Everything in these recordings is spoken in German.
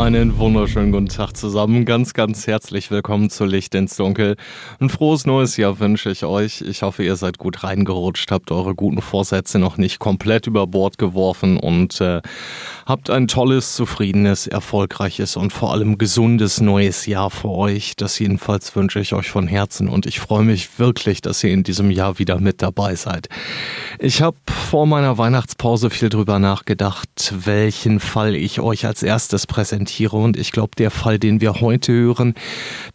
Einen wunderschönen guten Tag zusammen. Ganz, ganz herzlich willkommen zu Licht ins Dunkel. Ein frohes neues Jahr wünsche ich euch. Ich hoffe, ihr seid gut reingerutscht, habt eure guten Vorsätze noch nicht komplett über Bord geworfen und äh, habt ein tolles, zufriedenes, erfolgreiches und vor allem gesundes neues Jahr für euch. Das jedenfalls wünsche ich euch von Herzen und ich freue mich wirklich, dass ihr in diesem Jahr wieder mit dabei seid. Ich habe vor meiner Weihnachtspause viel drüber nachgedacht, welchen Fall ich euch als erstes präsentiere präsentiere. Und ich glaube, der Fall, den wir heute hören,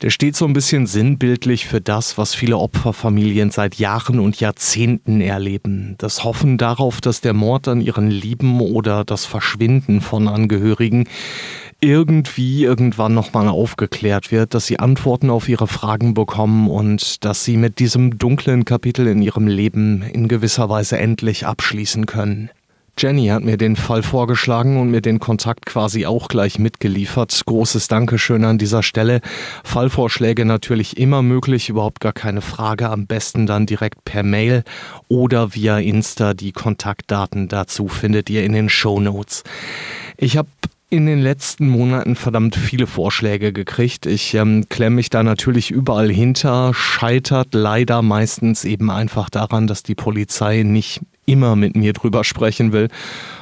der steht so ein bisschen sinnbildlich für das, was viele Opferfamilien seit Jahren und Jahrzehnten erleben. Das Hoffen darauf, dass der Mord an ihren Lieben oder das Verschwinden von Angehörigen irgendwie irgendwann nochmal aufgeklärt wird, dass sie Antworten auf ihre Fragen bekommen und dass sie mit diesem dunklen Kapitel in ihrem Leben in gewisser Weise endlich abschließen können. Jenny hat mir den Fall vorgeschlagen und mir den Kontakt quasi auch gleich mitgeliefert. Großes Dankeschön an dieser Stelle. Fallvorschläge natürlich immer möglich, überhaupt gar keine Frage. Am besten dann direkt per Mail oder via Insta. Die Kontaktdaten dazu findet ihr in den Show Notes. Ich habe in den letzten Monaten verdammt viele Vorschläge gekriegt. Ich ähm, klemme mich da natürlich überall hinter, scheitert leider meistens eben einfach daran, dass die Polizei nicht immer mit mir drüber sprechen will.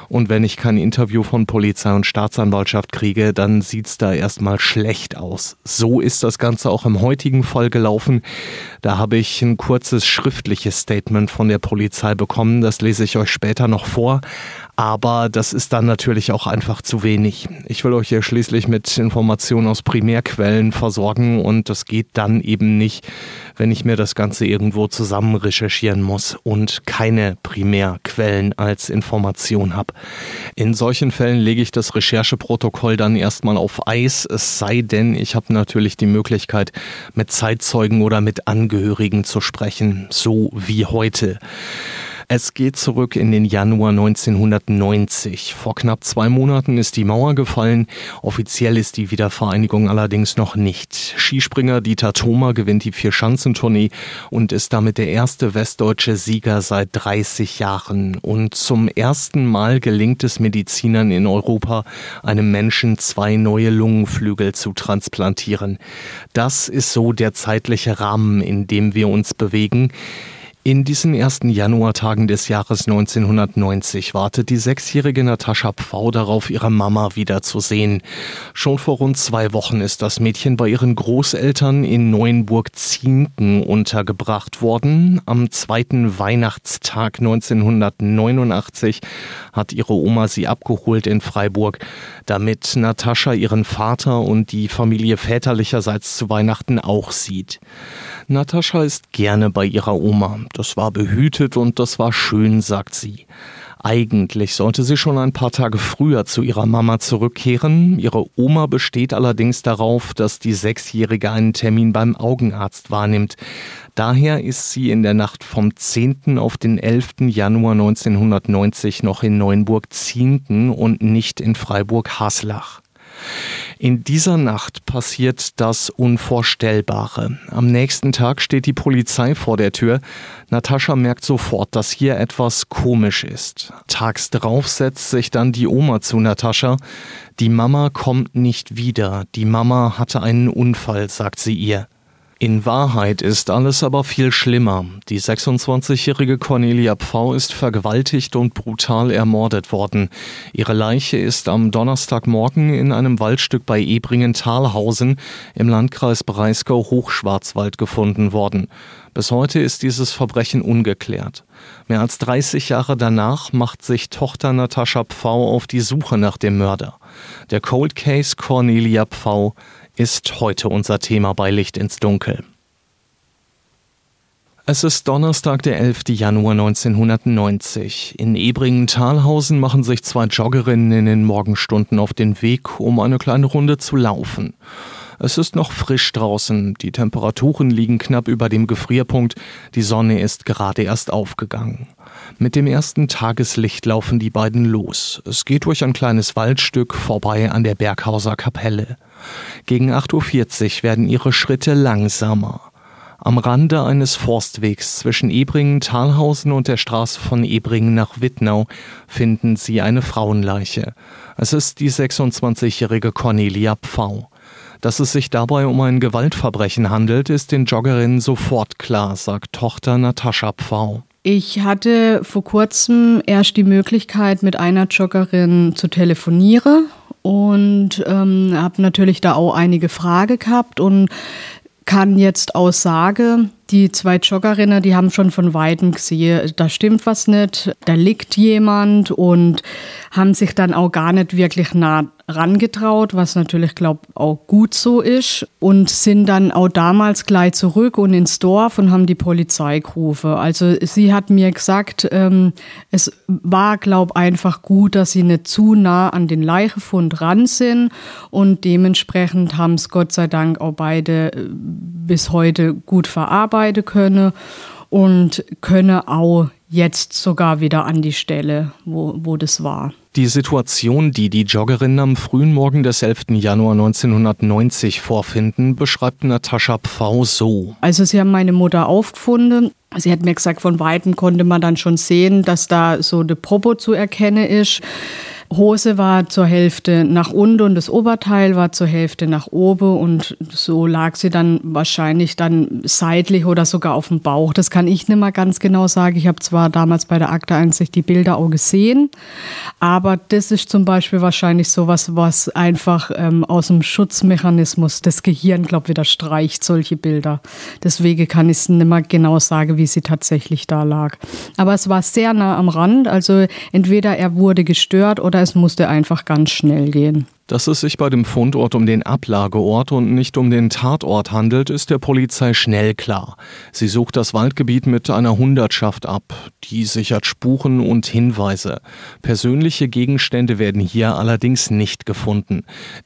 Und wenn ich kein Interview von Polizei und Staatsanwaltschaft kriege, dann sieht's da erstmal schlecht aus. So ist das Ganze auch im heutigen Fall gelaufen. Da habe ich ein kurzes schriftliches Statement von der Polizei bekommen. Das lese ich euch später noch vor. Aber das ist dann natürlich auch einfach zu wenig. Ich will euch ja schließlich mit Informationen aus Primärquellen versorgen und das geht dann eben nicht, wenn ich mir das Ganze irgendwo zusammen recherchieren muss und keine Primärquellen als Information habe. In solchen Fällen lege ich das Rechercheprotokoll dann erstmal auf Eis, es sei denn, ich habe natürlich die Möglichkeit, mit Zeitzeugen oder mit Angehörigen zu sprechen, so wie heute. Es geht zurück in den Januar 1990. Vor knapp zwei Monaten ist die Mauer gefallen. Offiziell ist die Wiedervereinigung allerdings noch nicht. Skispringer Dieter Thoma gewinnt die Vier-Schanzentournee und ist damit der erste westdeutsche Sieger seit 30 Jahren. Und zum ersten Mal gelingt es Medizinern in Europa, einem Menschen zwei neue Lungenflügel zu transplantieren. Das ist so der zeitliche Rahmen, in dem wir uns bewegen. In diesen ersten Januartagen des Jahres 1990 wartet die sechsjährige Natascha Pfau darauf, ihre Mama wiederzusehen. Schon vor rund zwei Wochen ist das Mädchen bei ihren Großeltern in Neuenburg-Zienken untergebracht worden. Am zweiten Weihnachtstag 1989 hat ihre Oma sie abgeholt in Freiburg, damit Natascha ihren Vater und die Familie väterlicherseits zu Weihnachten auch sieht. Natascha ist gerne bei ihrer Oma. Das war behütet und das war schön, sagt sie. Eigentlich sollte sie schon ein paar Tage früher zu ihrer Mama zurückkehren. Ihre Oma besteht allerdings darauf, dass die Sechsjährige einen Termin beim Augenarzt wahrnimmt. Daher ist sie in der Nacht vom 10. auf den 11. Januar 1990 noch in Neuenburg-Zienken und nicht in Freiburg-Haslach. In dieser Nacht passiert das Unvorstellbare. Am nächsten Tag steht die Polizei vor der Tür. Natascha merkt sofort, dass hier etwas komisch ist. Tags drauf setzt sich dann die Oma zu Natascha. Die Mama kommt nicht wieder. Die Mama hatte einen Unfall, sagt sie ihr. In Wahrheit ist alles aber viel schlimmer. Die 26-jährige Cornelia Pfau ist vergewaltigt und brutal ermordet worden. Ihre Leiche ist am Donnerstagmorgen in einem Waldstück bei Ebringen-Thalhausen im Landkreis Breisgau-Hochschwarzwald gefunden worden. Bis heute ist dieses Verbrechen ungeklärt. Mehr als 30 Jahre danach macht sich Tochter Natascha Pfau auf die Suche nach dem Mörder. Der Cold Case Cornelia Pfau ist heute unser Thema bei Licht ins Dunkel. Es ist Donnerstag, der 11. Januar 1990. In Ebringen-Thalhausen machen sich zwei Joggerinnen in den Morgenstunden auf den Weg, um eine kleine Runde zu laufen. Es ist noch frisch draußen, die Temperaturen liegen knapp über dem Gefrierpunkt, die Sonne ist gerade erst aufgegangen. Mit dem ersten Tageslicht laufen die beiden los. Es geht durch ein kleines Waldstück vorbei an der Berghauser Kapelle. Gegen 8.40 Uhr werden ihre Schritte langsamer. Am Rande eines Forstwegs zwischen Ebringen, Talhausen und der Straße von Ebringen nach Wittnau finden sie eine Frauenleiche. Es ist die 26-jährige Cornelia Pfau. Dass es sich dabei um ein Gewaltverbrechen handelt, ist den Joggerinnen sofort klar, sagt Tochter Natascha Pfau. Ich hatte vor kurzem erst die Möglichkeit, mit einer Joggerin zu telefonieren und ähm, habe natürlich da auch einige Fragen gehabt und kann jetzt aussage, die zwei Joggerinnen, die haben schon von Weitem gesehen, da stimmt was nicht, da liegt jemand und haben sich dann auch gar nicht wirklich nah rangetraut, was natürlich, glaube auch gut so ist und sind dann auch damals gleich zurück und ins Dorf und haben die Polizei gerufen. Also sie hat mir gesagt, ähm, es war, glaube einfach gut, dass sie nicht zu nah an den Leichefund ran sind und dementsprechend haben es Gott sei Dank auch beide äh, bis heute gut verarbeiten können und können auch jetzt sogar wieder an die Stelle, wo, wo das war. Die Situation, die die Joggerinnen am frühen Morgen des 11. Januar 1990 vorfinden, beschreibt Natascha Pfau so. Also sie haben meine Mutter aufgefunden. Sie hat mir gesagt, von Weitem konnte man dann schon sehen, dass da so eine Propo zu erkennen ist. Hose war zur Hälfte nach unten und das Oberteil war zur Hälfte nach oben und so lag sie dann wahrscheinlich dann seitlich oder sogar auf dem Bauch. Das kann ich nicht mal ganz genau sagen. Ich habe zwar damals bei der Akte Einsicht die Bilder auch gesehen, aber das ist zum Beispiel wahrscheinlich sowas, was einfach ähm, aus dem Schutzmechanismus des Gehirns, glaube ich, wieder streicht, solche Bilder. Deswegen kann ich es nicht mal genau sagen, wie sie tatsächlich da lag. Aber es war sehr nah am Rand, also entweder er wurde gestört oder es musste einfach ganz schnell gehen. Dass es sich bei dem Fundort um den Ablageort und nicht um den Tatort handelt, ist der Polizei schnell klar. Sie sucht das Waldgebiet mit einer Hundertschaft ab. Die sichert Spuren und Hinweise. Persönliche Gegenstände werden hier allerdings nicht gefunden.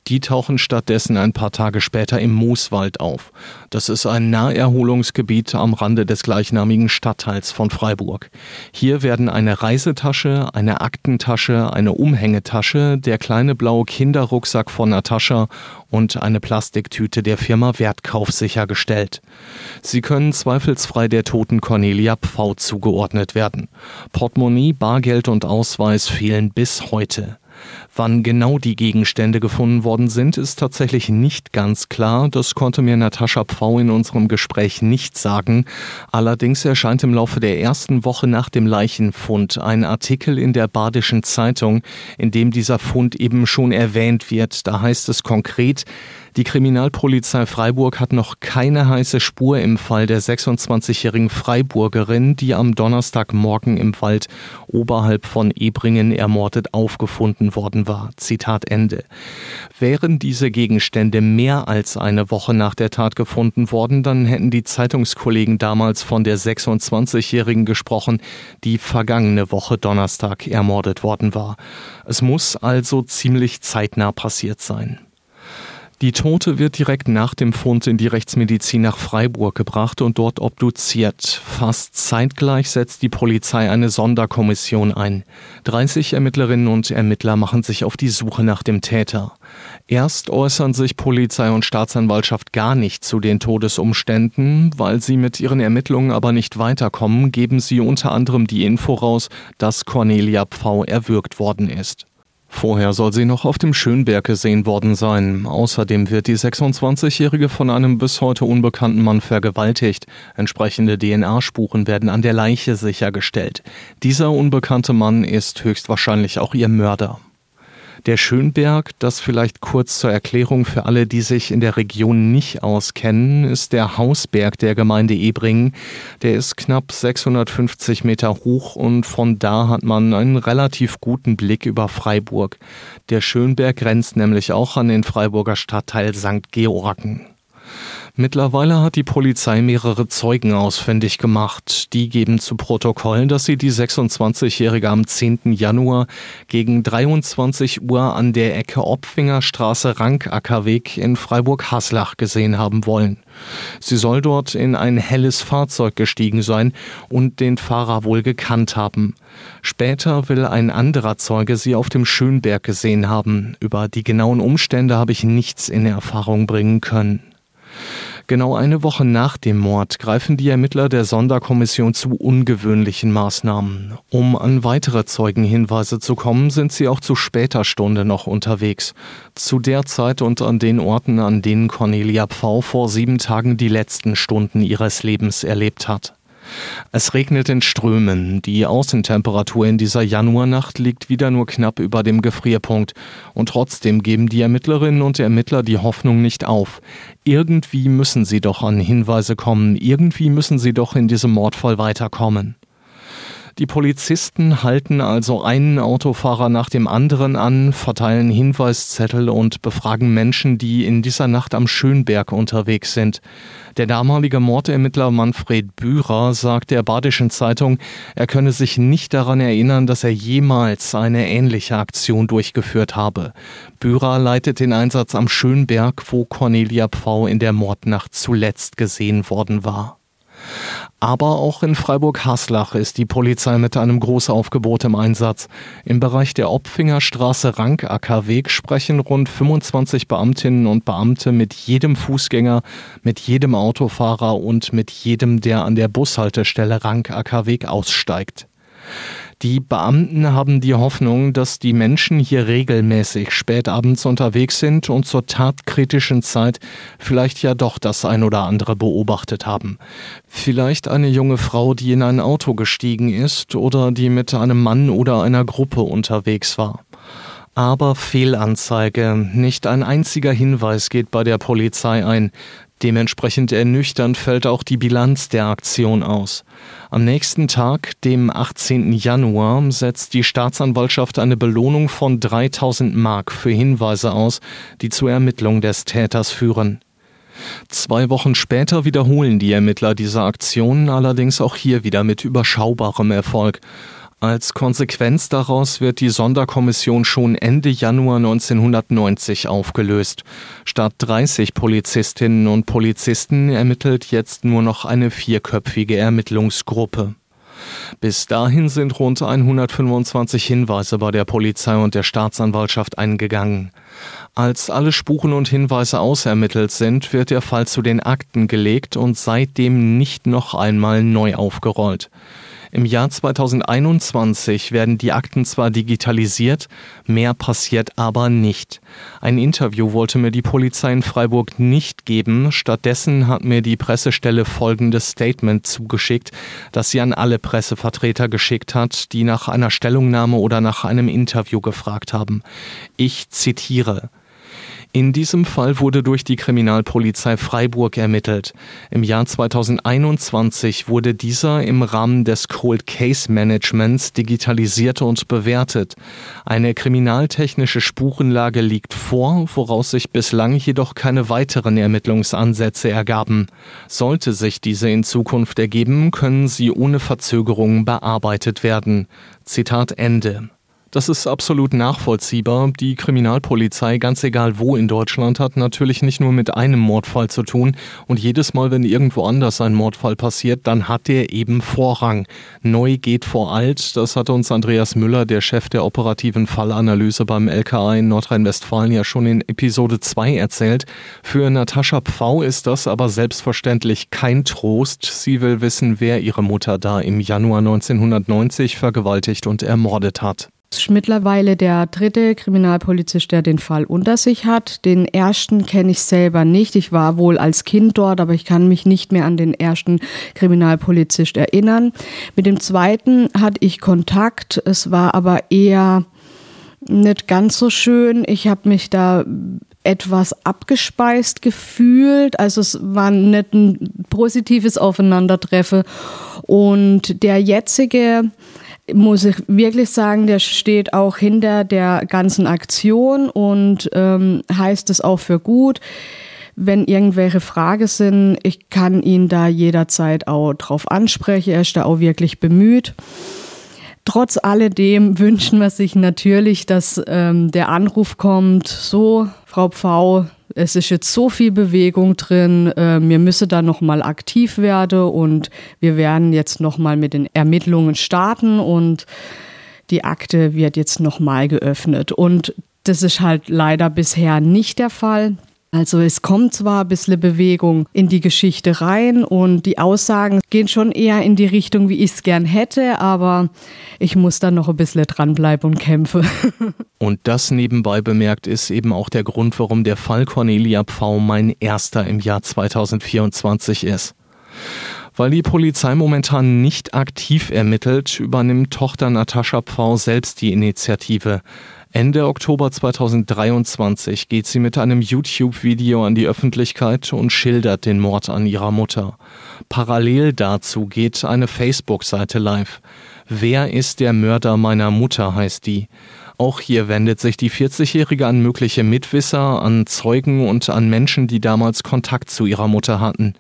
Die tauchen stattdessen ein paar Tage später im Mooswald auf. Das ist ein Naherholungsgebiet am Rande des gleichnamigen Stadtteils von Freiburg. Hier werden eine Reisetasche, eine Aktentasche, eine Umhängetasche, der kleine blaue Kinder Rucksack von Natascha und eine Plastiktüte der Firma Wertkauf sichergestellt. Sie können zweifelsfrei der toten Cornelia Pfau zugeordnet werden. Portemonnaie, Bargeld und Ausweis fehlen bis heute. Wann genau die Gegenstände gefunden worden sind, ist tatsächlich nicht ganz klar. Das konnte mir Natascha Pfau in unserem Gespräch nicht sagen. Allerdings erscheint im Laufe der ersten Woche nach dem Leichenfund ein Artikel in der Badischen Zeitung, in dem dieser Fund eben schon erwähnt wird. Da heißt es konkret, die Kriminalpolizei Freiburg hat noch keine heiße Spur im Fall der 26-jährigen Freiburgerin, die am Donnerstagmorgen im Wald oberhalb von Ebringen ermordet aufgefunden worden war. Zitat Ende. Wären diese Gegenstände mehr als eine Woche nach der Tat gefunden worden, dann hätten die Zeitungskollegen damals von der 26-jährigen gesprochen, die vergangene Woche Donnerstag ermordet worden war. Es muss also ziemlich zeitnah passiert sein. Die Tote wird direkt nach dem Fund in die Rechtsmedizin nach Freiburg gebracht und dort obduziert. Fast zeitgleich setzt die Polizei eine Sonderkommission ein. 30 Ermittlerinnen und Ermittler machen sich auf die Suche nach dem Täter. Erst äußern sich Polizei und Staatsanwaltschaft gar nicht zu den Todesumständen, weil sie mit ihren Ermittlungen aber nicht weiterkommen, geben sie unter anderem die Info raus, dass Cornelia Pfau erwürgt worden ist. Vorher soll sie noch auf dem Schönberg gesehen worden sein. Außerdem wird die 26-Jährige von einem bis heute unbekannten Mann vergewaltigt. Entsprechende DNA-Spuren werden an der Leiche sichergestellt. Dieser unbekannte Mann ist höchstwahrscheinlich auch ihr Mörder. Der Schönberg, das vielleicht kurz zur Erklärung für alle, die sich in der Region nicht auskennen, ist der Hausberg der Gemeinde Ebringen. Der ist knapp 650 Meter hoch und von da hat man einen relativ guten Blick über Freiburg. Der Schönberg grenzt nämlich auch an den Freiburger Stadtteil St. Georgen. Mittlerweile hat die Polizei mehrere Zeugen ausfindig gemacht. Die geben zu Protokoll, dass sie die 26-Jährige am 10. Januar gegen 23 Uhr an der Ecke Opfinger Straße Rankackerweg in Freiburg-Haslach gesehen haben wollen. Sie soll dort in ein helles Fahrzeug gestiegen sein und den Fahrer wohl gekannt haben. Später will ein anderer Zeuge sie auf dem Schönberg gesehen haben. Über die genauen Umstände habe ich nichts in Erfahrung bringen können. Genau eine Woche nach dem Mord greifen die Ermittler der Sonderkommission zu ungewöhnlichen Maßnahmen. Um an weitere Zeugenhinweise zu kommen, sind sie auch zu später Stunde noch unterwegs. Zu der Zeit und an den Orten, an denen Cornelia Pfau vor sieben Tagen die letzten Stunden ihres Lebens erlebt hat. Es regnet in Strömen. Die Außentemperatur in dieser Januarnacht liegt wieder nur knapp über dem Gefrierpunkt. Und trotzdem geben die Ermittlerinnen und Ermittler die Hoffnung nicht auf. Irgendwie müssen sie doch an Hinweise kommen. Irgendwie müssen sie doch in diesem Mordfall weiterkommen. Die Polizisten halten also einen Autofahrer nach dem anderen an, verteilen Hinweiszettel und befragen Menschen, die in dieser Nacht am Schönberg unterwegs sind. Der damalige Mordermittler Manfred Bührer sagt der Badischen Zeitung, er könne sich nicht daran erinnern, dass er jemals eine ähnliche Aktion durchgeführt habe. Bührer leitet den Einsatz am Schönberg, wo Cornelia Pfau in der Mordnacht zuletzt gesehen worden war. Aber auch in Freiburg-Haslach ist die Polizei mit einem Großaufgebot im Einsatz. Im Bereich der Opfinger Straße Rankacker-Weg sprechen rund 25 Beamtinnen und Beamte mit jedem Fußgänger, mit jedem Autofahrer und mit jedem, der an der Bushaltestelle Rankacker-Weg aussteigt. Die Beamten haben die Hoffnung, dass die Menschen hier regelmäßig spätabends unterwegs sind und zur tatkritischen Zeit vielleicht ja doch das ein oder andere beobachtet haben. Vielleicht eine junge Frau, die in ein Auto gestiegen ist oder die mit einem Mann oder einer Gruppe unterwegs war. Aber Fehlanzeige. Nicht ein einziger Hinweis geht bei der Polizei ein. Dementsprechend ernüchternd fällt auch die Bilanz der Aktion aus. Am nächsten Tag, dem 18. Januar, setzt die Staatsanwaltschaft eine Belohnung von 3000 Mark für Hinweise aus, die zur Ermittlung des Täters führen. Zwei Wochen später wiederholen die Ermittler diese Aktion, allerdings auch hier wieder mit überschaubarem Erfolg. Als Konsequenz daraus wird die Sonderkommission schon Ende Januar 1990 aufgelöst. Statt 30 Polizistinnen und Polizisten ermittelt jetzt nur noch eine vierköpfige Ermittlungsgruppe. Bis dahin sind rund 125 Hinweise bei der Polizei und der Staatsanwaltschaft eingegangen. Als alle Spuren und Hinweise ausermittelt sind, wird der Fall zu den Akten gelegt und seitdem nicht noch einmal neu aufgerollt. Im Jahr 2021 werden die Akten zwar digitalisiert, mehr passiert aber nicht. Ein Interview wollte mir die Polizei in Freiburg nicht geben, stattdessen hat mir die Pressestelle folgendes Statement zugeschickt, das sie an alle Pressevertreter geschickt hat, die nach einer Stellungnahme oder nach einem Interview gefragt haben. Ich zitiere in diesem Fall wurde durch die Kriminalpolizei Freiburg ermittelt. Im Jahr 2021 wurde dieser im Rahmen des Cold Case Managements digitalisiert und bewertet. Eine kriminaltechnische Spurenlage liegt vor, woraus sich bislang jedoch keine weiteren Ermittlungsansätze ergaben. Sollte sich diese in Zukunft ergeben, können sie ohne Verzögerung bearbeitet werden. Zitat Ende. Das ist absolut nachvollziehbar. Die Kriminalpolizei, ganz egal wo in Deutschland, hat natürlich nicht nur mit einem Mordfall zu tun. Und jedes Mal, wenn irgendwo anders ein Mordfall passiert, dann hat der eben Vorrang. Neu geht vor alt. Das hat uns Andreas Müller, der Chef der operativen Fallanalyse beim LKA in Nordrhein-Westfalen, ja schon in Episode 2 erzählt. Für Natascha Pfau ist das aber selbstverständlich kein Trost. Sie will wissen, wer ihre Mutter da im Januar 1990 vergewaltigt und ermordet hat. Mittlerweile der dritte Kriminalpolizist, der den Fall unter sich hat. Den ersten kenne ich selber nicht. Ich war wohl als Kind dort, aber ich kann mich nicht mehr an den ersten Kriminalpolizist erinnern. Mit dem zweiten hatte ich Kontakt. Es war aber eher nicht ganz so schön. Ich habe mich da etwas abgespeist gefühlt. Also es war nicht ein positives Aufeinandertreffen. Und der jetzige muss ich wirklich sagen, der steht auch hinter der ganzen Aktion und ähm, heißt es auch für gut. Wenn irgendwelche Fragen sind, ich kann ihn da jederzeit auch drauf ansprechen. Er ist da auch wirklich bemüht. Trotz alledem wünschen wir sich natürlich, dass ähm, der Anruf kommt, so, Frau Pfau, es ist jetzt so viel Bewegung drin, äh, wir müssen da nochmal aktiv werden und wir werden jetzt nochmal mit den Ermittlungen starten und die Akte wird jetzt nochmal geöffnet. Und das ist halt leider bisher nicht der Fall. Also es kommt zwar ein bisschen Bewegung in die Geschichte rein und die Aussagen gehen schon eher in die Richtung, wie ich es gern hätte, aber ich muss dann noch ein bisschen dranbleiben und kämpfen. Und das nebenbei bemerkt ist eben auch der Grund, warum der Fall Cornelia Pfau mein erster im Jahr 2024 ist. Weil die Polizei momentan nicht aktiv ermittelt, übernimmt Tochter Natascha Pfau selbst die Initiative. Ende Oktober 2023 geht sie mit einem YouTube-Video an die Öffentlichkeit und schildert den Mord an ihrer Mutter. Parallel dazu geht eine Facebook-Seite live. Wer ist der Mörder meiner Mutter heißt die. Auch hier wendet sich die 40-Jährige an mögliche Mitwisser, an Zeugen und an Menschen, die damals Kontakt zu ihrer Mutter hatten.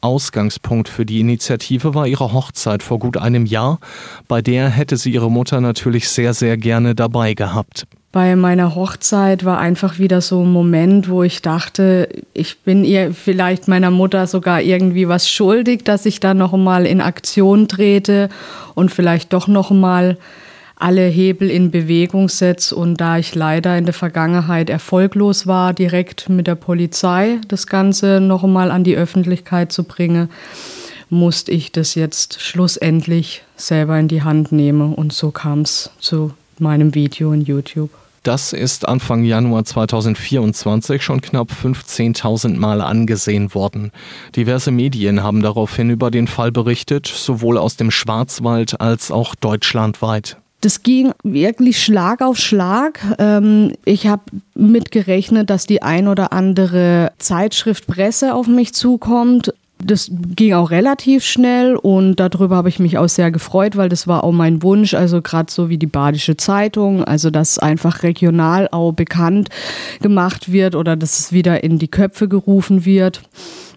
Ausgangspunkt für die Initiative war ihre Hochzeit vor gut einem Jahr, bei der hätte sie ihre Mutter natürlich sehr, sehr gerne dabei gehabt. Bei meiner Hochzeit war einfach wieder so ein Moment, wo ich dachte, ich bin ihr vielleicht meiner Mutter sogar irgendwie was schuldig, dass ich da noch mal in Aktion trete und vielleicht doch noch mal alle Hebel in Bewegung setze. Und da ich leider in der Vergangenheit erfolglos war, direkt mit der Polizei das Ganze noch einmal an die Öffentlichkeit zu bringen, musste ich das jetzt schlussendlich selber in die Hand nehmen. Und so kam es zu meinem Video in YouTube. Das ist Anfang Januar 2024 schon knapp 15.000 Mal angesehen worden. Diverse Medien haben daraufhin über den Fall berichtet, sowohl aus dem Schwarzwald als auch deutschlandweit. Das ging wirklich Schlag auf Schlag. Ähm, ich habe mitgerechnet, dass die ein oder andere Zeitschrift Presse auf mich zukommt. Das ging auch relativ schnell und darüber habe ich mich auch sehr gefreut, weil das war auch mein Wunsch, also gerade so wie die Badische Zeitung, also dass einfach regional auch bekannt gemacht wird oder dass es wieder in die Köpfe gerufen wird.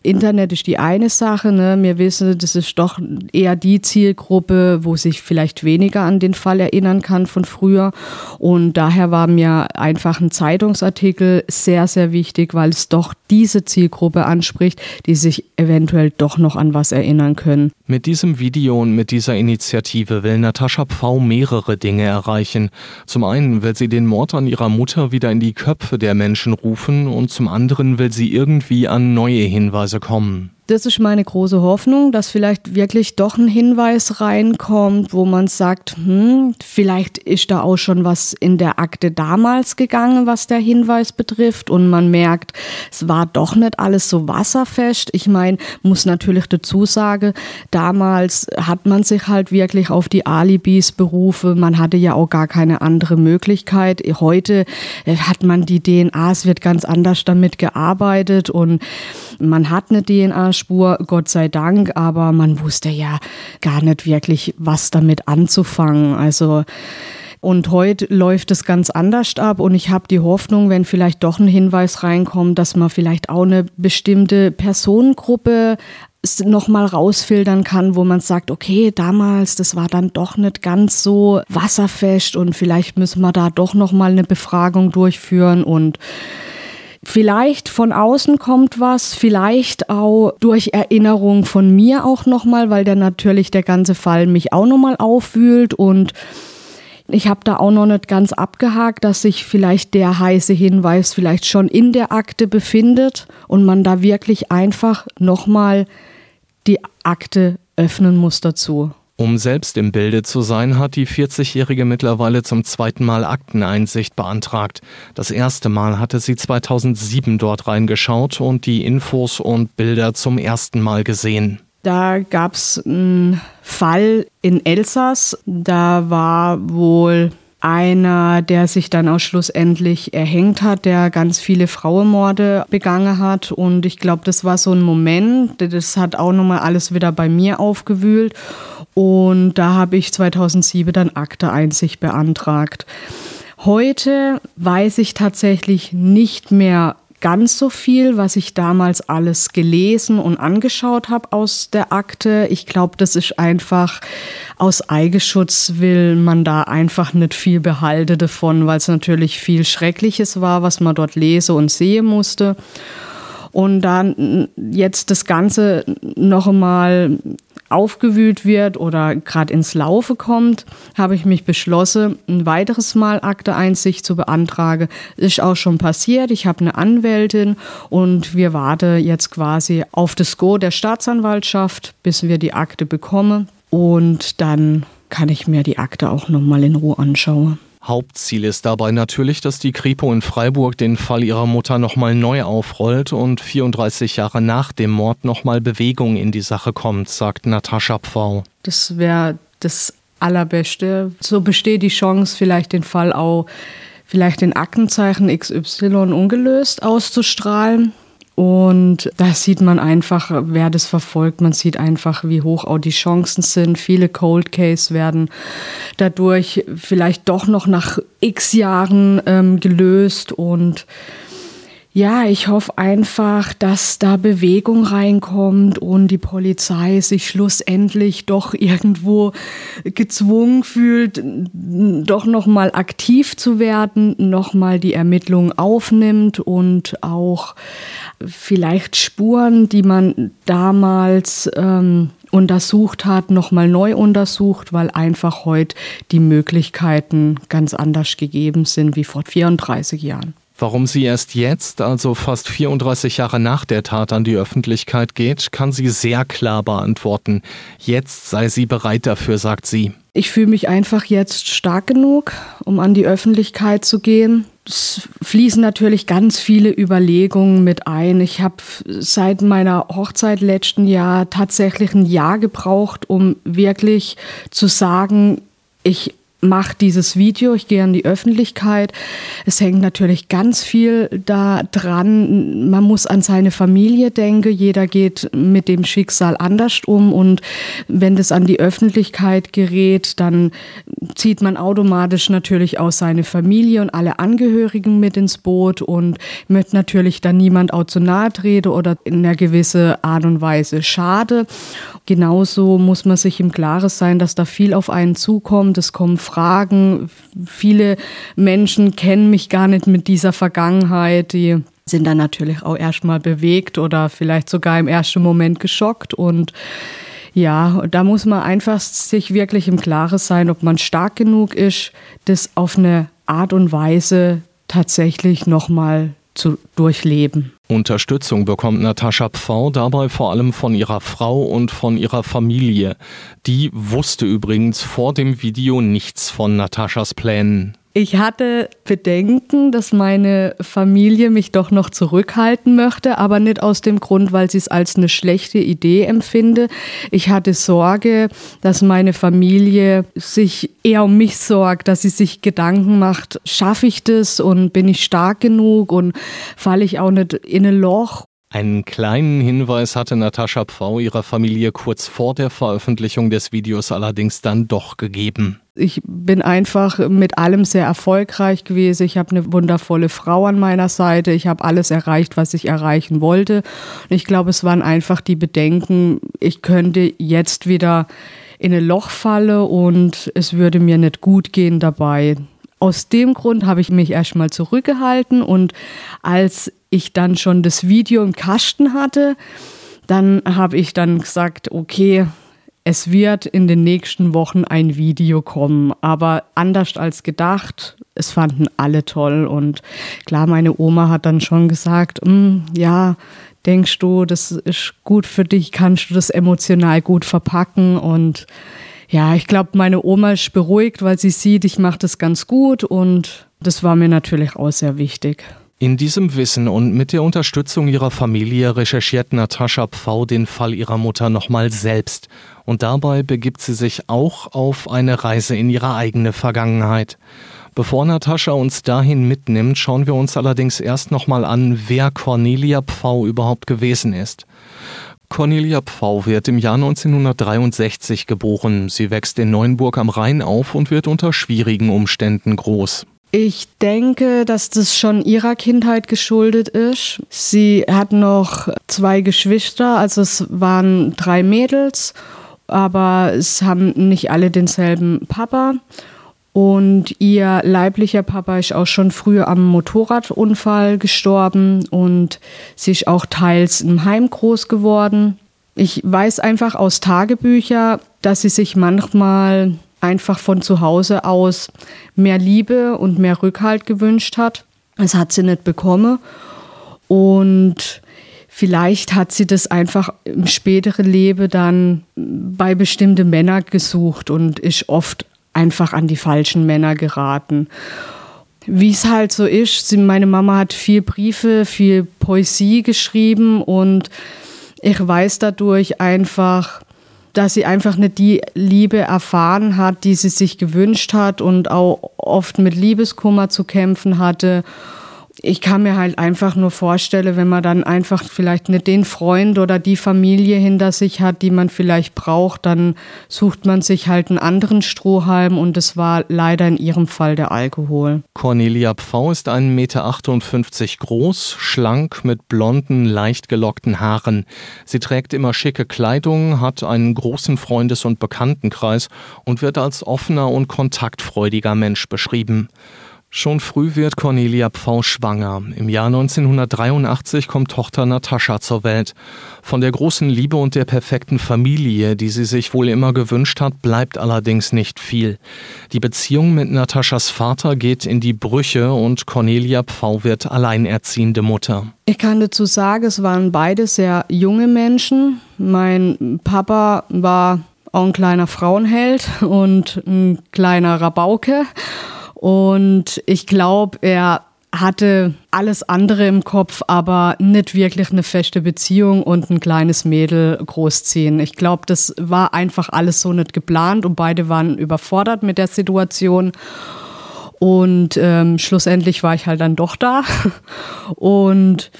Internet ist die eine Sache. Ne? Wir wissen, das ist doch eher die Zielgruppe, wo sich vielleicht weniger an den Fall erinnern kann von früher. Und daher war mir einfach ein Zeitungsartikel sehr, sehr wichtig, weil es doch diese Zielgruppe anspricht, die sich eventuell doch noch an was erinnern können. Mit diesem Video und mit dieser Initiative will Natascha Pfau mehrere Dinge erreichen. Zum einen will sie den Mord an ihrer Mutter wieder in die Köpfe der Menschen rufen und zum anderen will sie irgendwie an neue Hinweise Hinweise kommen. Das ist meine große Hoffnung, dass vielleicht wirklich doch ein Hinweis reinkommt, wo man sagt, hm, vielleicht ist da auch schon was in der Akte damals gegangen, was der Hinweis betrifft und man merkt, es war doch nicht alles so wasserfest. Ich meine, muss natürlich dazu sagen, damals hat man sich halt wirklich auf die Alibis berufe. Man hatte ja auch gar keine andere Möglichkeit. Heute äh, hat man die DNA, es wird ganz anders damit gearbeitet und man hat eine DNA-Spur, Gott sei Dank, aber man wusste ja gar nicht wirklich, was damit anzufangen. Also und heute läuft es ganz anders ab und ich habe die Hoffnung, wenn vielleicht doch ein Hinweis reinkommt, dass man vielleicht auch eine bestimmte Personengruppe nochmal rausfiltern kann, wo man sagt, okay, damals, das war dann doch nicht ganz so wasserfest und vielleicht müssen wir da doch nochmal eine Befragung durchführen und Vielleicht von außen kommt was, vielleicht auch durch Erinnerung von mir auch nochmal, weil der natürlich der ganze Fall mich auch nochmal aufwühlt und ich habe da auch noch nicht ganz abgehakt, dass sich vielleicht der heiße Hinweis vielleicht schon in der Akte befindet und man da wirklich einfach nochmal die Akte öffnen muss dazu. Um selbst im Bilde zu sein, hat die 40-Jährige mittlerweile zum zweiten Mal Akteneinsicht beantragt. Das erste Mal hatte sie 2007 dort reingeschaut und die Infos und Bilder zum ersten Mal gesehen. Da gab es einen Fall in Elsass. Da war wohl einer, der sich dann auch schlussendlich erhängt hat, der ganz viele Frauenmorde begangen hat. Und ich glaube, das war so ein Moment, das hat auch nochmal alles wieder bei mir aufgewühlt. Und da habe ich 2007 dann Akte Einsicht beantragt. Heute weiß ich tatsächlich nicht mehr ganz so viel, was ich damals alles gelesen und angeschaut habe aus der Akte. Ich glaube, das ist einfach aus Eigenschutz will man da einfach nicht viel behalten davon, weil es natürlich viel Schreckliches war, was man dort lese und sehe musste. Und dann jetzt das Ganze noch einmal aufgewühlt wird oder gerade ins Laufe kommt, habe ich mich beschlossen, ein weiteres Mal Akteeinsicht zu beantragen. Ist auch schon passiert. Ich habe eine Anwältin und wir warten jetzt quasi auf das Go der Staatsanwaltschaft, bis wir die Akte bekommen. Und dann kann ich mir die Akte auch nochmal in Ruhe anschauen. Hauptziel ist dabei natürlich, dass die Kripo in Freiburg den Fall ihrer Mutter nochmal neu aufrollt und 34 Jahre nach dem Mord nochmal Bewegung in die Sache kommt, sagt Natascha Pfau. Das wäre das Allerbeste. So besteht die Chance, vielleicht den Fall auch, vielleicht den Aktenzeichen XY ungelöst auszustrahlen. Und da sieht man einfach, wer das verfolgt, man sieht einfach, wie hoch auch die Chancen sind. Viele Cold Case werden dadurch vielleicht doch noch nach x Jahren ähm, gelöst und ja, ich hoffe einfach, dass da Bewegung reinkommt und die Polizei sich schlussendlich doch irgendwo gezwungen fühlt, doch noch mal aktiv zu werden, noch mal die Ermittlungen aufnimmt und auch vielleicht Spuren, die man damals ähm, untersucht hat, noch mal neu untersucht, weil einfach heute die Möglichkeiten ganz anders gegeben sind wie vor 34 Jahren. Warum sie erst jetzt, also fast 34 Jahre nach der Tat, an die Öffentlichkeit geht, kann sie sehr klar beantworten. Jetzt sei sie bereit dafür, sagt sie. Ich fühle mich einfach jetzt stark genug, um an die Öffentlichkeit zu gehen. Es fließen natürlich ganz viele Überlegungen mit ein. Ich habe seit meiner Hochzeit letzten Jahr tatsächlich ein Jahr gebraucht, um wirklich zu sagen, ich mache dieses Video, ich gehe an die Öffentlichkeit. Es hängt natürlich ganz viel da dran. Man muss an seine Familie denken. Jeder geht mit dem Schicksal anders um. Und wenn das an die Öffentlichkeit gerät, dann zieht man automatisch natürlich auch seine Familie und alle Angehörigen mit ins Boot und möchte natürlich dann niemand auch zu nahe treten oder in einer gewissen Art und Weise schade. Genauso muss man sich im Klaren sein, dass da viel auf einen zukommt. Es kommen Fragen. Viele Menschen kennen mich gar nicht mit dieser Vergangenheit. Die sind dann natürlich auch erstmal bewegt oder vielleicht sogar im ersten Moment geschockt und ja, da muss man einfach sich wirklich im Klaren sein, ob man stark genug ist, das auf eine Art und Weise tatsächlich nochmal zu durchleben. Unterstützung bekommt Natascha Pfau dabei vor allem von ihrer Frau und von ihrer Familie. Die wusste übrigens vor dem Video nichts von Nataschas Plänen. Ich hatte Bedenken, dass meine Familie mich doch noch zurückhalten möchte, aber nicht aus dem Grund, weil sie es als eine schlechte Idee empfinde. Ich hatte Sorge, dass meine Familie sich eher um mich sorgt, dass sie sich Gedanken macht, schaffe ich das und bin ich stark genug und falle ich auch nicht in ein Loch einen kleinen Hinweis hatte Natascha Pfau ihrer Familie kurz vor der Veröffentlichung des Videos allerdings dann doch gegeben. Ich bin einfach mit allem sehr erfolgreich gewesen. Ich habe eine wundervolle Frau an meiner Seite. Ich habe alles erreicht, was ich erreichen wollte. Und ich glaube, es waren einfach die Bedenken, ich könnte jetzt wieder in ein Loch falle und es würde mir nicht gut gehen dabei. Aus dem Grund habe ich mich erstmal zurückgehalten und als ich dann schon das Video im Kasten hatte, dann habe ich dann gesagt, okay, es wird in den nächsten Wochen ein Video kommen, aber anders als gedacht. Es fanden alle toll. Und klar, meine Oma hat dann schon gesagt, hm, ja, denkst du, das ist gut für dich, kannst du das emotional gut verpacken? Und ja, ich glaube, meine Oma ist beruhigt, weil sie sieht, ich mache das ganz gut und das war mir natürlich auch sehr wichtig. In diesem Wissen und mit der Unterstützung ihrer Familie recherchiert Natascha Pfau den Fall ihrer Mutter nochmal selbst und dabei begibt sie sich auch auf eine Reise in ihre eigene Vergangenheit. Bevor Natascha uns dahin mitnimmt, schauen wir uns allerdings erst nochmal an, wer Cornelia Pfau überhaupt gewesen ist. Cornelia Pfau wird im Jahr 1963 geboren. Sie wächst in Neuenburg am Rhein auf und wird unter schwierigen Umständen groß. Ich denke, dass das schon ihrer Kindheit geschuldet ist. Sie hat noch zwei Geschwister, also es waren drei Mädels, aber es haben nicht alle denselben Papa. Und ihr leiblicher Papa ist auch schon früher am Motorradunfall gestorben und sie ist auch teils im Heim groß geworden. Ich weiß einfach aus Tagebüchern, dass sie sich manchmal einfach von zu Hause aus mehr Liebe und mehr Rückhalt gewünscht hat. Das hat sie nicht bekommen. Und vielleicht hat sie das einfach im späteren Leben dann bei bestimmten Männern gesucht und ist oft einfach an die falschen Männer geraten. Wie es halt so ist, sie, meine Mama hat viel Briefe, viel Poesie geschrieben und ich weiß dadurch einfach, dass sie einfach nicht die Liebe erfahren hat, die sie sich gewünscht hat und auch oft mit Liebeskummer zu kämpfen hatte ich kann mir halt einfach nur vorstellen, wenn man dann einfach vielleicht nicht den Freund oder die Familie hinter sich hat, die man vielleicht braucht, dann sucht man sich halt einen anderen Strohhalm und es war leider in ihrem Fall der Alkohol. Cornelia Pfau ist 1,58 Meter groß, schlank mit blonden, leicht gelockten Haaren. Sie trägt immer schicke Kleidung, hat einen großen Freundes- und Bekanntenkreis und wird als offener und kontaktfreudiger Mensch beschrieben. Schon früh wird Cornelia Pfau schwanger. Im Jahr 1983 kommt Tochter Natascha zur Welt. Von der großen Liebe und der perfekten Familie, die sie sich wohl immer gewünscht hat, bleibt allerdings nicht viel. Die Beziehung mit Nataschas Vater geht in die Brüche und Cornelia Pfau wird alleinerziehende Mutter. Ich kann dazu sagen, es waren beide sehr junge Menschen. Mein Papa war auch ein kleiner Frauenheld und ein kleiner Rabauke. Und ich glaube, er hatte alles andere im Kopf, aber nicht wirklich eine feste Beziehung und ein kleines Mädel großziehen. Ich glaube, das war einfach alles so nicht geplant und beide waren überfordert mit der Situation. Und ähm, schlussendlich war ich halt dann doch da. Und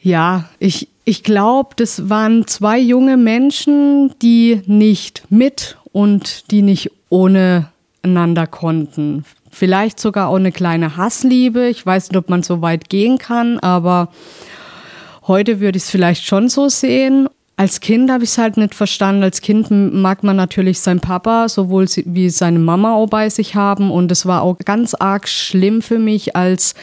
ja, ich, ich glaube, das waren zwei junge Menschen, die nicht mit und die nicht ohne einander konnten. Vielleicht sogar auch eine kleine Hassliebe. Ich weiß nicht, ob man so weit gehen kann, aber heute würde ich es vielleicht schon so sehen. Als Kind habe ich es halt nicht verstanden. Als Kind mag man natürlich seinen Papa sowohl wie seine Mama auch bei sich haben. Und es war auch ganz arg schlimm für mich, als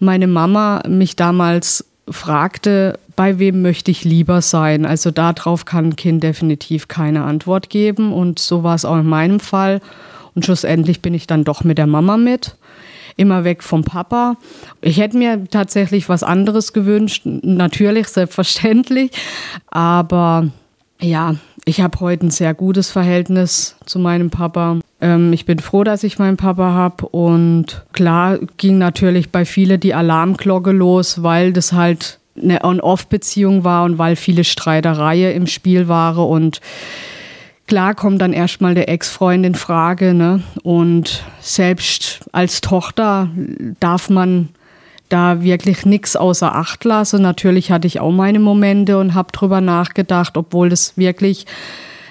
meine Mama mich damals fragte, bei wem möchte ich lieber sein. Also darauf kann ein Kind definitiv keine Antwort geben. Und so war es auch in meinem Fall. Und schlussendlich bin ich dann doch mit der Mama mit. Immer weg vom Papa. Ich hätte mir tatsächlich was anderes gewünscht. Natürlich, selbstverständlich. Aber ja, ich habe heute ein sehr gutes Verhältnis zu meinem Papa. Ähm, ich bin froh, dass ich meinen Papa habe. Und klar ging natürlich bei vielen die Alarmglocke los, weil das halt eine On-Off-Beziehung war und weil viele Streitereien im Spiel waren. Und Klar kommt dann erstmal der Ex-Freund in Frage. Ne? Und selbst als Tochter darf man da wirklich nichts außer Acht lassen. Natürlich hatte ich auch meine Momente und habe drüber nachgedacht, obwohl das wirklich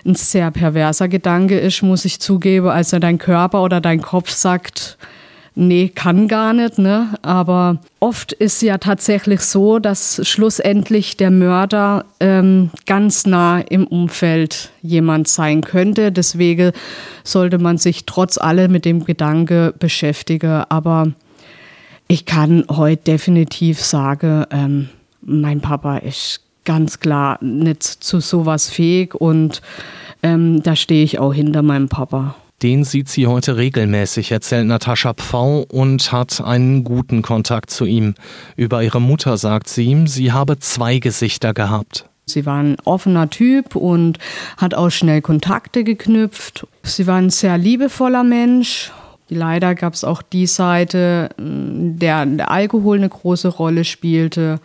ein sehr perverser Gedanke ist, muss ich zugeben. Also dein Körper oder dein Kopf sagt, nee, kann gar nicht. Ne? Aber oft ist ja tatsächlich so, dass schlussendlich der Mörder ähm, ganz nah im Umfeld jemand sein könnte. Deswegen sollte man sich trotz allem mit dem Gedanke beschäftigen. Aber ich kann heute definitiv sagen, ähm, mein Papa ist ganz klar nicht zu sowas fähig und ähm, da stehe ich auch hinter meinem Papa. Den sieht sie heute regelmäßig, erzählt Natascha Pfau und hat einen guten Kontakt zu ihm. Über ihre Mutter sagt sie ihm, sie habe zwei Gesichter gehabt. Sie war ein offener Typ und hat auch schnell Kontakte geknüpft. Sie war ein sehr liebevoller Mensch. Leider gab es auch die Seite, der, der Alkohol eine große Rolle spielte.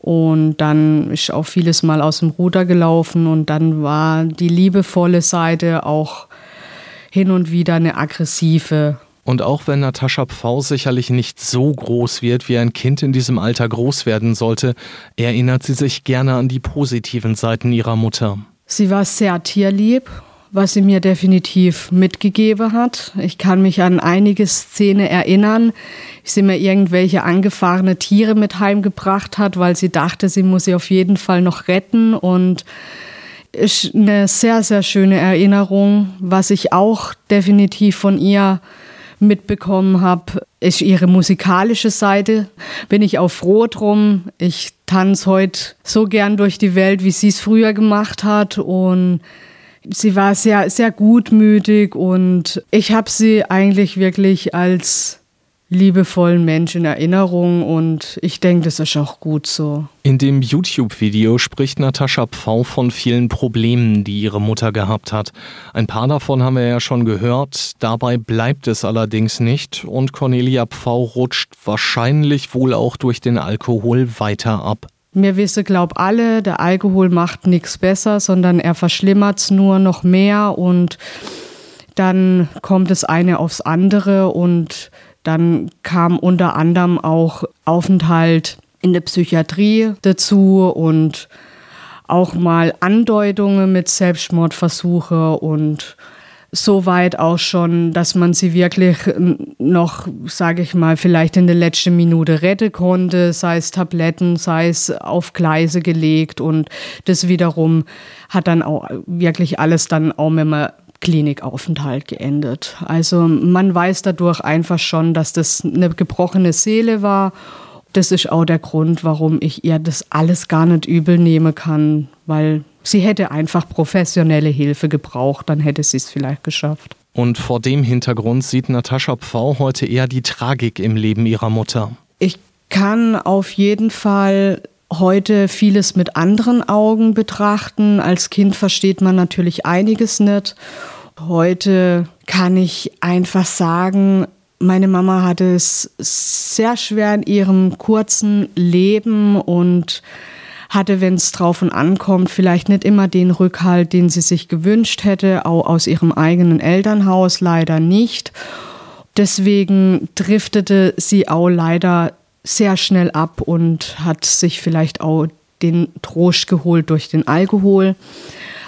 Und dann ist auch vieles mal aus dem Ruder gelaufen und dann war die liebevolle Seite auch hin und wieder eine aggressive. Und auch wenn Natascha Pfau sicherlich nicht so groß wird, wie ein Kind in diesem Alter groß werden sollte, erinnert sie sich gerne an die positiven Seiten ihrer Mutter. Sie war sehr tierlieb, was sie mir definitiv mitgegeben hat. Ich kann mich an einige Szenen erinnern. Ich sie mir irgendwelche angefahrene Tiere mit heimgebracht hat, weil sie dachte, sie muss sie auf jeden Fall noch retten und ist eine sehr, sehr schöne Erinnerung. Was ich auch definitiv von ihr mitbekommen habe, ist ihre musikalische Seite. Bin ich auch froh drum. Ich tanze heute so gern durch die Welt, wie sie es früher gemacht hat und sie war sehr, sehr gutmütig und ich habe sie eigentlich wirklich als liebevollen Mensch in Erinnerung und ich denke, das ist auch gut so. In dem YouTube-Video spricht Natascha Pfau von vielen Problemen, die ihre Mutter gehabt hat. Ein paar davon haben wir ja schon gehört, dabei bleibt es allerdings nicht und Cornelia Pfau rutscht wahrscheinlich wohl auch durch den Alkohol weiter ab. Wir wissen, glaub alle, der Alkohol macht nichts besser, sondern er verschlimmert es nur noch mehr und dann kommt das eine aufs andere und dann kam unter anderem auch Aufenthalt in der Psychiatrie dazu und auch mal Andeutungen mit Selbstmordversuche und so weit auch schon, dass man sie wirklich noch, sage ich mal, vielleicht in der letzten Minute retten konnte, sei es Tabletten, sei es auf Gleise gelegt. Und das wiederum hat dann auch wirklich alles dann auch einem Klinikaufenthalt geendet. Also man weiß dadurch einfach schon, dass das eine gebrochene Seele war. Das ist auch der Grund, warum ich ihr das alles gar nicht übel nehmen kann, weil sie hätte einfach professionelle Hilfe gebraucht, dann hätte sie es vielleicht geschafft. Und vor dem Hintergrund sieht Natascha Pfau heute eher die Tragik im Leben ihrer Mutter. Ich kann auf jeden Fall heute vieles mit anderen Augen betrachten. Als Kind versteht man natürlich einiges nicht. Heute kann ich einfach sagen, meine Mama hatte es sehr schwer in ihrem kurzen Leben und hatte, wenn es drauf und ankommt, vielleicht nicht immer den Rückhalt, den sie sich gewünscht hätte, auch aus ihrem eigenen Elternhaus leider nicht. Deswegen driftete sie auch leider sehr schnell ab und hat sich vielleicht auch den Trost geholt durch den Alkohol.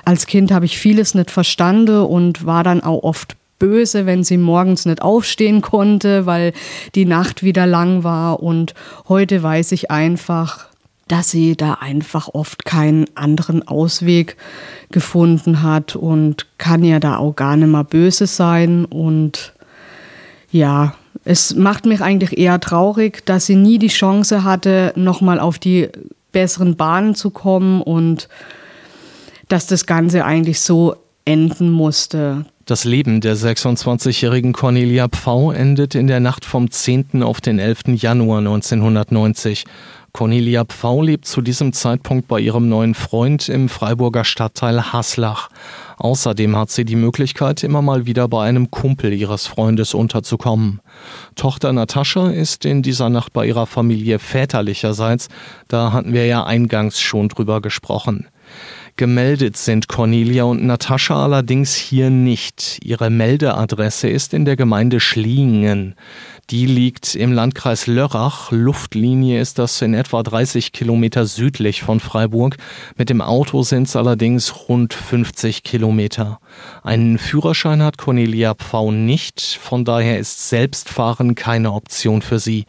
Als Kind habe ich vieles nicht verstanden und war dann auch oft böse, wenn sie morgens nicht aufstehen konnte, weil die Nacht wieder lang war. Und heute weiß ich einfach, dass sie da einfach oft keinen anderen Ausweg gefunden hat und kann ja da auch gar nicht mehr böse sein. Und ja, es macht mich eigentlich eher traurig, dass sie nie die Chance hatte, nochmal auf die besseren Bahnen zu kommen und dass das Ganze eigentlich so enden musste. Das Leben der 26-jährigen Cornelia Pfau endet in der Nacht vom 10. auf den 11. Januar 1990. Cornelia Pfau lebt zu diesem Zeitpunkt bei ihrem neuen Freund im Freiburger Stadtteil Haslach. Außerdem hat sie die Möglichkeit, immer mal wieder bei einem Kumpel ihres Freundes unterzukommen. Tochter Natascha ist in dieser Nacht bei ihrer Familie väterlicherseits, da hatten wir ja eingangs schon drüber gesprochen. Gemeldet sind Cornelia und Natascha allerdings hier nicht. Ihre Meldeadresse ist in der Gemeinde Schliengen. Die liegt im Landkreis Lörrach. Luftlinie ist das in etwa 30 Kilometer südlich von Freiburg. Mit dem Auto sind es allerdings rund 50 Kilometer. Einen Führerschein hat Cornelia Pfau nicht. Von daher ist Selbstfahren keine Option für sie.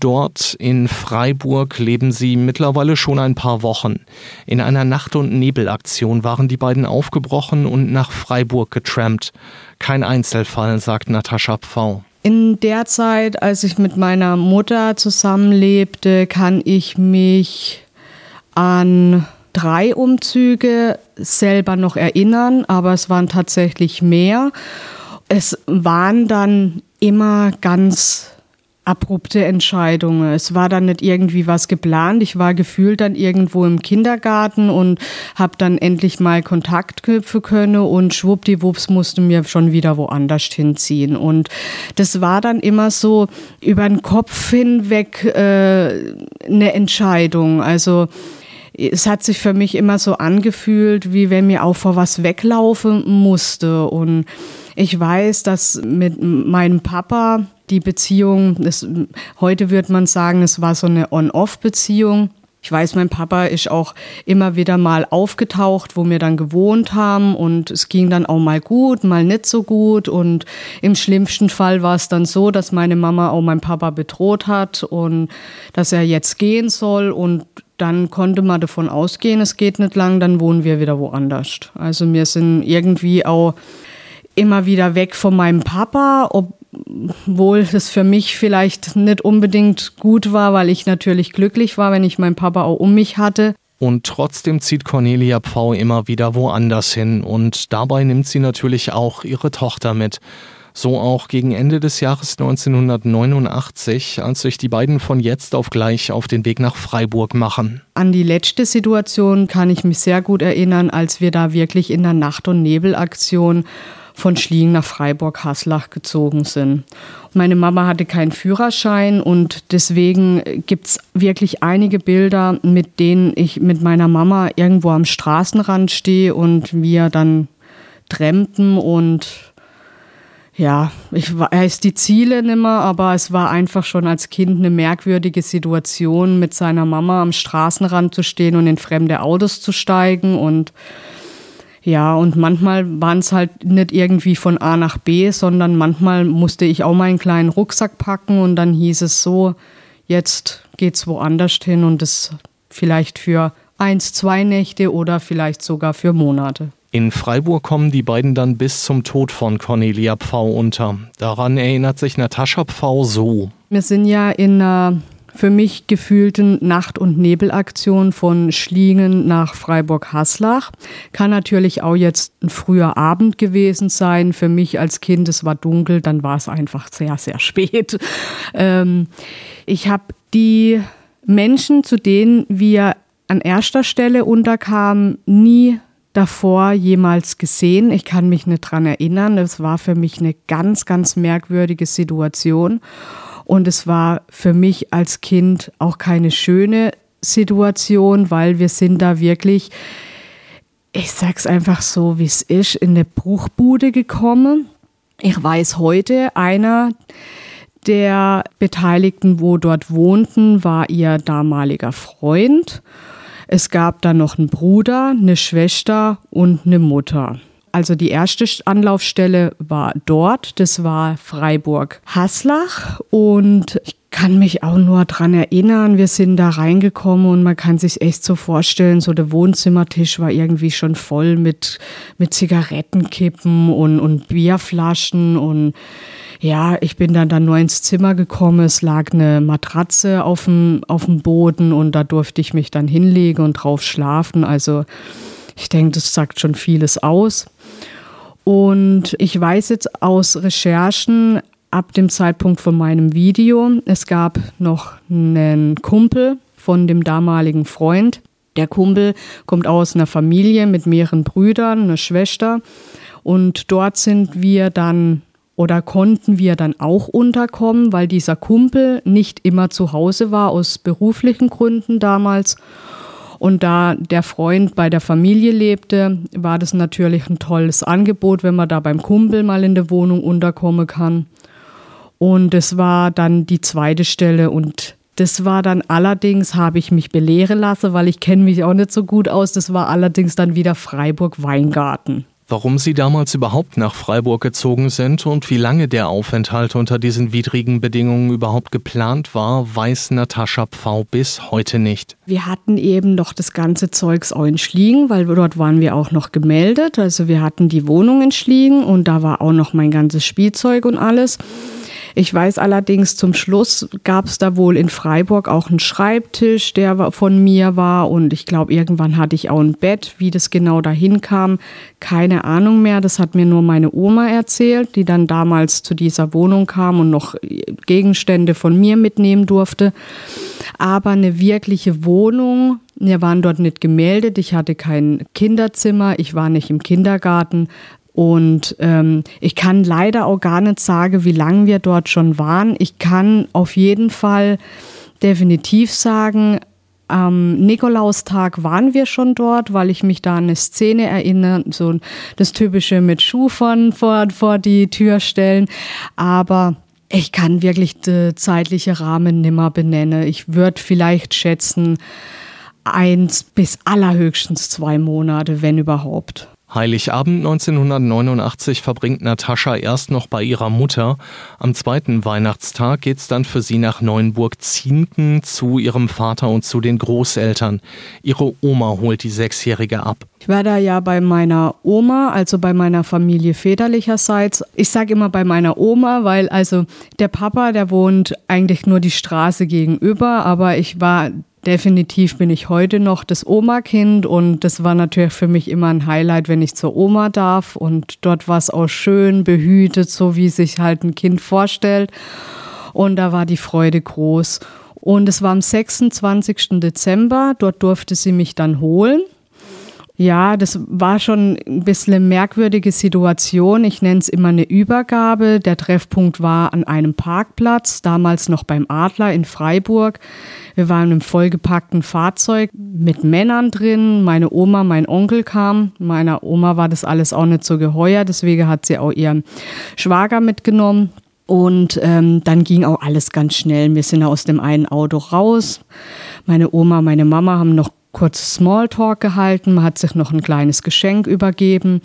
Dort in Freiburg leben sie mittlerweile schon ein paar Wochen. In einer Nacht- und Nebelaktion waren die beiden aufgebrochen und nach Freiburg getrampt. Kein Einzelfall, sagt Natascha Pfau. In der Zeit, als ich mit meiner Mutter zusammenlebte, kann ich mich an drei Umzüge selber noch erinnern, aber es waren tatsächlich mehr. Es waren dann immer ganz abrupte Entscheidungen. Es war dann nicht irgendwie was geplant. Ich war gefühlt dann irgendwo im Kindergarten und habe dann endlich mal Kontakt knüpfen können und schwuppdiwupps musste mir schon wieder woanders hinziehen. Und das war dann immer so über den Kopf hinweg äh, eine Entscheidung. Also es hat sich für mich immer so angefühlt, wie wenn mir auch vor was weglaufen musste. Und ich weiß, dass mit meinem Papa die Beziehung, das, heute würde man sagen, es war so eine On-Off-Beziehung. Ich weiß, mein Papa ist auch immer wieder mal aufgetaucht, wo wir dann gewohnt haben und es ging dann auch mal gut, mal nicht so gut und im schlimmsten Fall war es dann so, dass meine Mama auch meinen Papa bedroht hat und dass er jetzt gehen soll und dann konnte man davon ausgehen, es geht nicht lang, dann wohnen wir wieder woanders. Also wir sind irgendwie auch immer wieder weg von meinem Papa, obwohl es für mich vielleicht nicht unbedingt gut war, weil ich natürlich glücklich war, wenn ich meinen Papa auch um mich hatte. Und trotzdem zieht Cornelia Pfau immer wieder woanders hin und dabei nimmt sie natürlich auch ihre Tochter mit. So auch gegen Ende des Jahres 1989, als sich die beiden von jetzt auf gleich auf den Weg nach Freiburg machen. An die letzte Situation kann ich mich sehr gut erinnern, als wir da wirklich in der Nacht- und Nebelaktion von Schliegen nach Freiburg-Haslach gezogen sind. Meine Mama hatte keinen Führerschein und deswegen gibt es wirklich einige Bilder, mit denen ich mit meiner Mama irgendwo am Straßenrand stehe und wir dann trampen und ja, ich weiß die Ziele nimmer, aber es war einfach schon als Kind eine merkwürdige Situation, mit seiner Mama am Straßenrand zu stehen und in fremde Autos zu steigen und ja, und manchmal waren es halt nicht irgendwie von A nach B, sondern manchmal musste ich auch meinen kleinen Rucksack packen und dann hieß es so, jetzt geht's woanders hin und das vielleicht für eins, zwei Nächte oder vielleicht sogar für Monate. In Freiburg kommen die beiden dann bis zum Tod von Cornelia Pfau unter. Daran erinnert sich Natascha Pfau so. Wir sind ja in einer für mich gefühlten Nacht- und Nebelaktion von Schliengen nach Freiburg-Haslach. Kann natürlich auch jetzt ein früher Abend gewesen sein. Für mich als Kind, es war dunkel, dann war es einfach sehr, sehr spät. Ähm, ich habe die Menschen, zu denen wir an erster Stelle unterkamen, nie davor jemals gesehen. Ich kann mich nicht dran erinnern. Das war für mich eine ganz, ganz merkwürdige Situation. Und es war für mich als Kind auch keine schöne Situation, weil wir sind da wirklich, ich sag's einfach so, wie es ist, in eine Bruchbude gekommen. Ich weiß heute, einer der Beteiligten, wo dort wohnten, war ihr damaliger Freund. Es gab dann noch einen Bruder, eine Schwester und eine Mutter. Also die erste Anlaufstelle war dort, das war Freiburg-Haslach und ich kann mich auch nur daran erinnern, wir sind da reingekommen und man kann sich echt so vorstellen, so der Wohnzimmertisch war irgendwie schon voll mit, mit Zigarettenkippen und, und Bierflaschen und ja, ich bin dann, dann nur ins Zimmer gekommen. Es lag eine Matratze auf dem, auf dem Boden und da durfte ich mich dann hinlegen und drauf schlafen. Also ich denke, das sagt schon vieles aus. Und ich weiß jetzt aus Recherchen ab dem Zeitpunkt von meinem Video, es gab noch einen Kumpel von dem damaligen Freund. Der Kumpel kommt aus einer Familie mit mehreren Brüdern, einer Schwester. Und dort sind wir dann oder konnten wir dann auch unterkommen, weil dieser Kumpel nicht immer zu Hause war aus beruflichen Gründen damals. Und da der Freund bei der Familie lebte, war das natürlich ein tolles Angebot, wenn man da beim Kumpel mal in der Wohnung unterkommen kann. Und es war dann die zweite Stelle und das war dann allerdings, habe ich mich belehren lassen, weil ich kenne mich auch nicht so gut aus, das war allerdings dann wieder Freiburg-Weingarten. Warum Sie damals überhaupt nach Freiburg gezogen sind und wie lange der Aufenthalt unter diesen widrigen Bedingungen überhaupt geplant war, weiß Natascha Pfau bis heute nicht. Wir hatten eben noch das ganze Zeugs auch in Schliegen, weil dort waren wir auch noch gemeldet. Also wir hatten die Wohnung in Schliegen und da war auch noch mein ganzes Spielzeug und alles. Ich weiß allerdings, zum Schluss gab es da wohl in Freiburg auch einen Schreibtisch, der von mir war. Und ich glaube, irgendwann hatte ich auch ein Bett. Wie das genau dahin kam, keine Ahnung mehr. Das hat mir nur meine Oma erzählt, die dann damals zu dieser Wohnung kam und noch Gegenstände von mir mitnehmen durfte. Aber eine wirkliche Wohnung, wir waren dort nicht gemeldet. Ich hatte kein Kinderzimmer. Ich war nicht im Kindergarten. Und ähm, ich kann leider auch gar nicht sagen, wie lange wir dort schon waren. Ich kann auf jeden Fall definitiv sagen, am Nikolaustag waren wir schon dort, weil ich mich da an eine Szene erinnere, so das typische mit Schuhfern vor, vor die Tür stellen. Aber ich kann wirklich den zeitlichen Rahmen nimmer benennen. Ich würde vielleicht schätzen, eins bis allerhöchstens zwei Monate, wenn überhaupt. Heiligabend 1989 verbringt Natascha erst noch bei ihrer Mutter. Am zweiten Weihnachtstag geht's dann für sie nach Neuenburg-Zienken zu ihrem Vater und zu den Großeltern. Ihre Oma holt die Sechsjährige ab. Ich war da ja bei meiner Oma, also bei meiner Familie väterlicherseits. Ich sage immer bei meiner Oma, weil also der Papa, der wohnt eigentlich nur die Straße gegenüber, aber ich war definitiv bin ich heute noch das Oma-Kind und das war natürlich für mich immer ein Highlight, wenn ich zur Oma darf und dort war es auch schön behütet, so wie sich halt ein Kind vorstellt und da war die Freude groß. Und es war am 26. Dezember, dort durfte sie mich dann holen. Ja, das war schon ein bisschen eine merkwürdige Situation. Ich nenne es immer eine Übergabe. Der Treffpunkt war an einem Parkplatz, damals noch beim Adler in Freiburg. Wir waren im vollgepackten Fahrzeug mit Männern drin. Meine Oma, mein Onkel kam. Meiner Oma war das alles auch nicht so geheuer, deswegen hat sie auch ihren Schwager mitgenommen. Und ähm, dann ging auch alles ganz schnell. Wir sind aus dem einen Auto raus. Meine Oma, meine Mama haben noch kurz Smalltalk gehalten, man hat sich noch ein kleines Geschenk übergeben.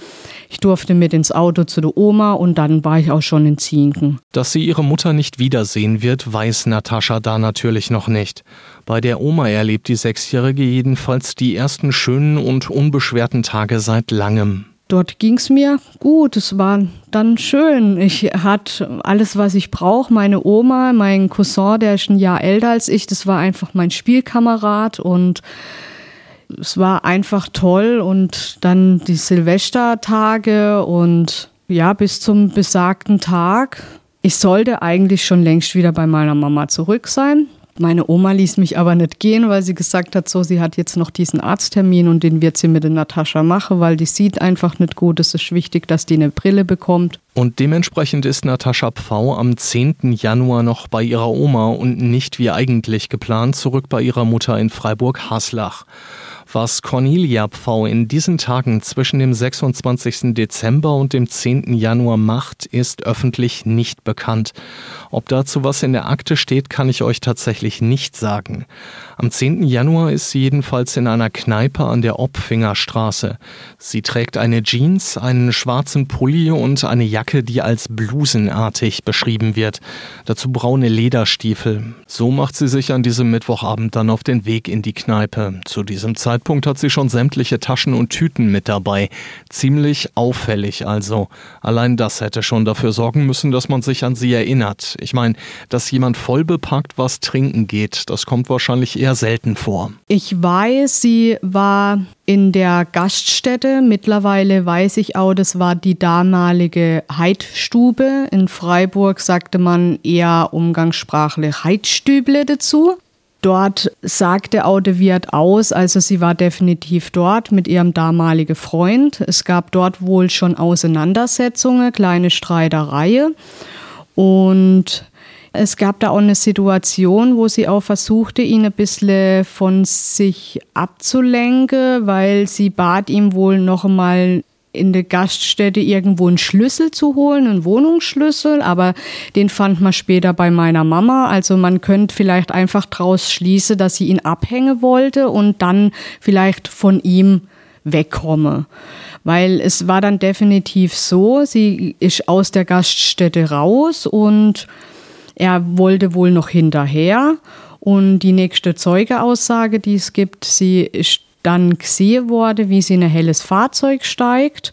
Ich durfte mit ins Auto zu der Oma und dann war ich auch schon in Zienken. Dass sie ihre Mutter nicht wiedersehen wird, weiß Natascha da natürlich noch nicht. Bei der Oma erlebt die Sechsjährige jedenfalls die ersten schönen und unbeschwerten Tage seit langem. Dort ging es mir gut, es war dann schön. Ich hatte alles, was ich brauche. Meine Oma, mein Cousin, der ist ein Jahr älter als ich, das war einfach mein Spielkamerad und es war einfach toll und dann die Silvestertage und ja, bis zum besagten Tag. Ich sollte eigentlich schon längst wieder bei meiner Mama zurück sein. Meine Oma ließ mich aber nicht gehen, weil sie gesagt hat, so, sie hat jetzt noch diesen Arzttermin und den wird sie mit der Natascha machen, weil die sieht einfach nicht gut. Es ist wichtig, dass die eine Brille bekommt. Und dementsprechend ist Natascha Pfau am 10. Januar noch bei ihrer Oma und nicht wie eigentlich geplant zurück bei ihrer Mutter in Freiburg-Haslach. Was Cornelia Pfau in diesen Tagen zwischen dem 26. Dezember und dem 10. Januar macht, ist öffentlich nicht bekannt. Ob dazu was in der Akte steht, kann ich euch tatsächlich nicht sagen. Am 10. Januar ist sie jedenfalls in einer Kneipe an der Opfingerstraße. Sie trägt eine Jeans, einen schwarzen Pulli und eine Jacke, die als blusenartig beschrieben wird. Dazu braune Lederstiefel. So macht sie sich an diesem Mittwochabend dann auf den Weg in die Kneipe. Zu diesem Zeitpunkt hat sie schon sämtliche Taschen und Tüten mit dabei. Ziemlich auffällig also. Allein das hätte schon dafür sorgen müssen, dass man sich an sie erinnert. Ich meine, dass jemand voll bepackt was trinken geht, das kommt wahrscheinlich eher selten vor. Ich weiß, sie war in der Gaststätte. Mittlerweile weiß ich auch, das war die damalige Heidstube. In Freiburg sagte man eher umgangssprachlich Heidstüble dazu. Dort sagte auch der Wirt aus, also sie war definitiv dort mit ihrem damaligen Freund. Es gab dort wohl schon Auseinandersetzungen, kleine Streitereien. Und es gab da auch eine Situation, wo sie auch versuchte, ihn ein bisschen von sich abzulenken, weil sie bat ihm wohl noch einmal in der Gaststätte irgendwo einen Schlüssel zu holen, einen Wohnungsschlüssel, aber den fand man später bei meiner Mama. Also man könnte vielleicht einfach daraus schließen, dass sie ihn abhängen wollte und dann vielleicht von ihm wegkomme. Weil es war dann definitiv so, sie ist aus der Gaststätte raus und er wollte wohl noch hinterher. Und die nächste Zeugeaussage, die es gibt, sie ist dann gesehen worden, wie sie in ein helles Fahrzeug steigt.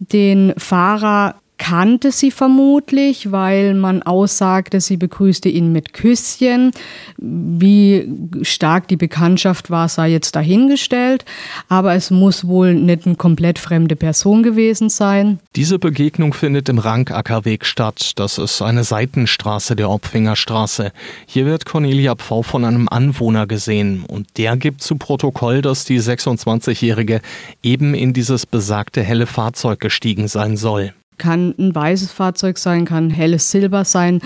Den Fahrer kannte sie vermutlich, weil man aussagte, sie begrüßte ihn mit Küsschen. Wie stark die Bekanntschaft war, sei jetzt dahingestellt, aber es muss wohl nicht eine komplett fremde Person gewesen sein. Diese Begegnung findet im Rankackerweg statt. Das ist eine Seitenstraße der Opfingerstraße. Hier wird Cornelia Pfau von einem Anwohner gesehen und der gibt zu Protokoll, dass die 26-Jährige eben in dieses besagte helle Fahrzeug gestiegen sein soll kann ein weißes Fahrzeug sein, kann helles Silber sein.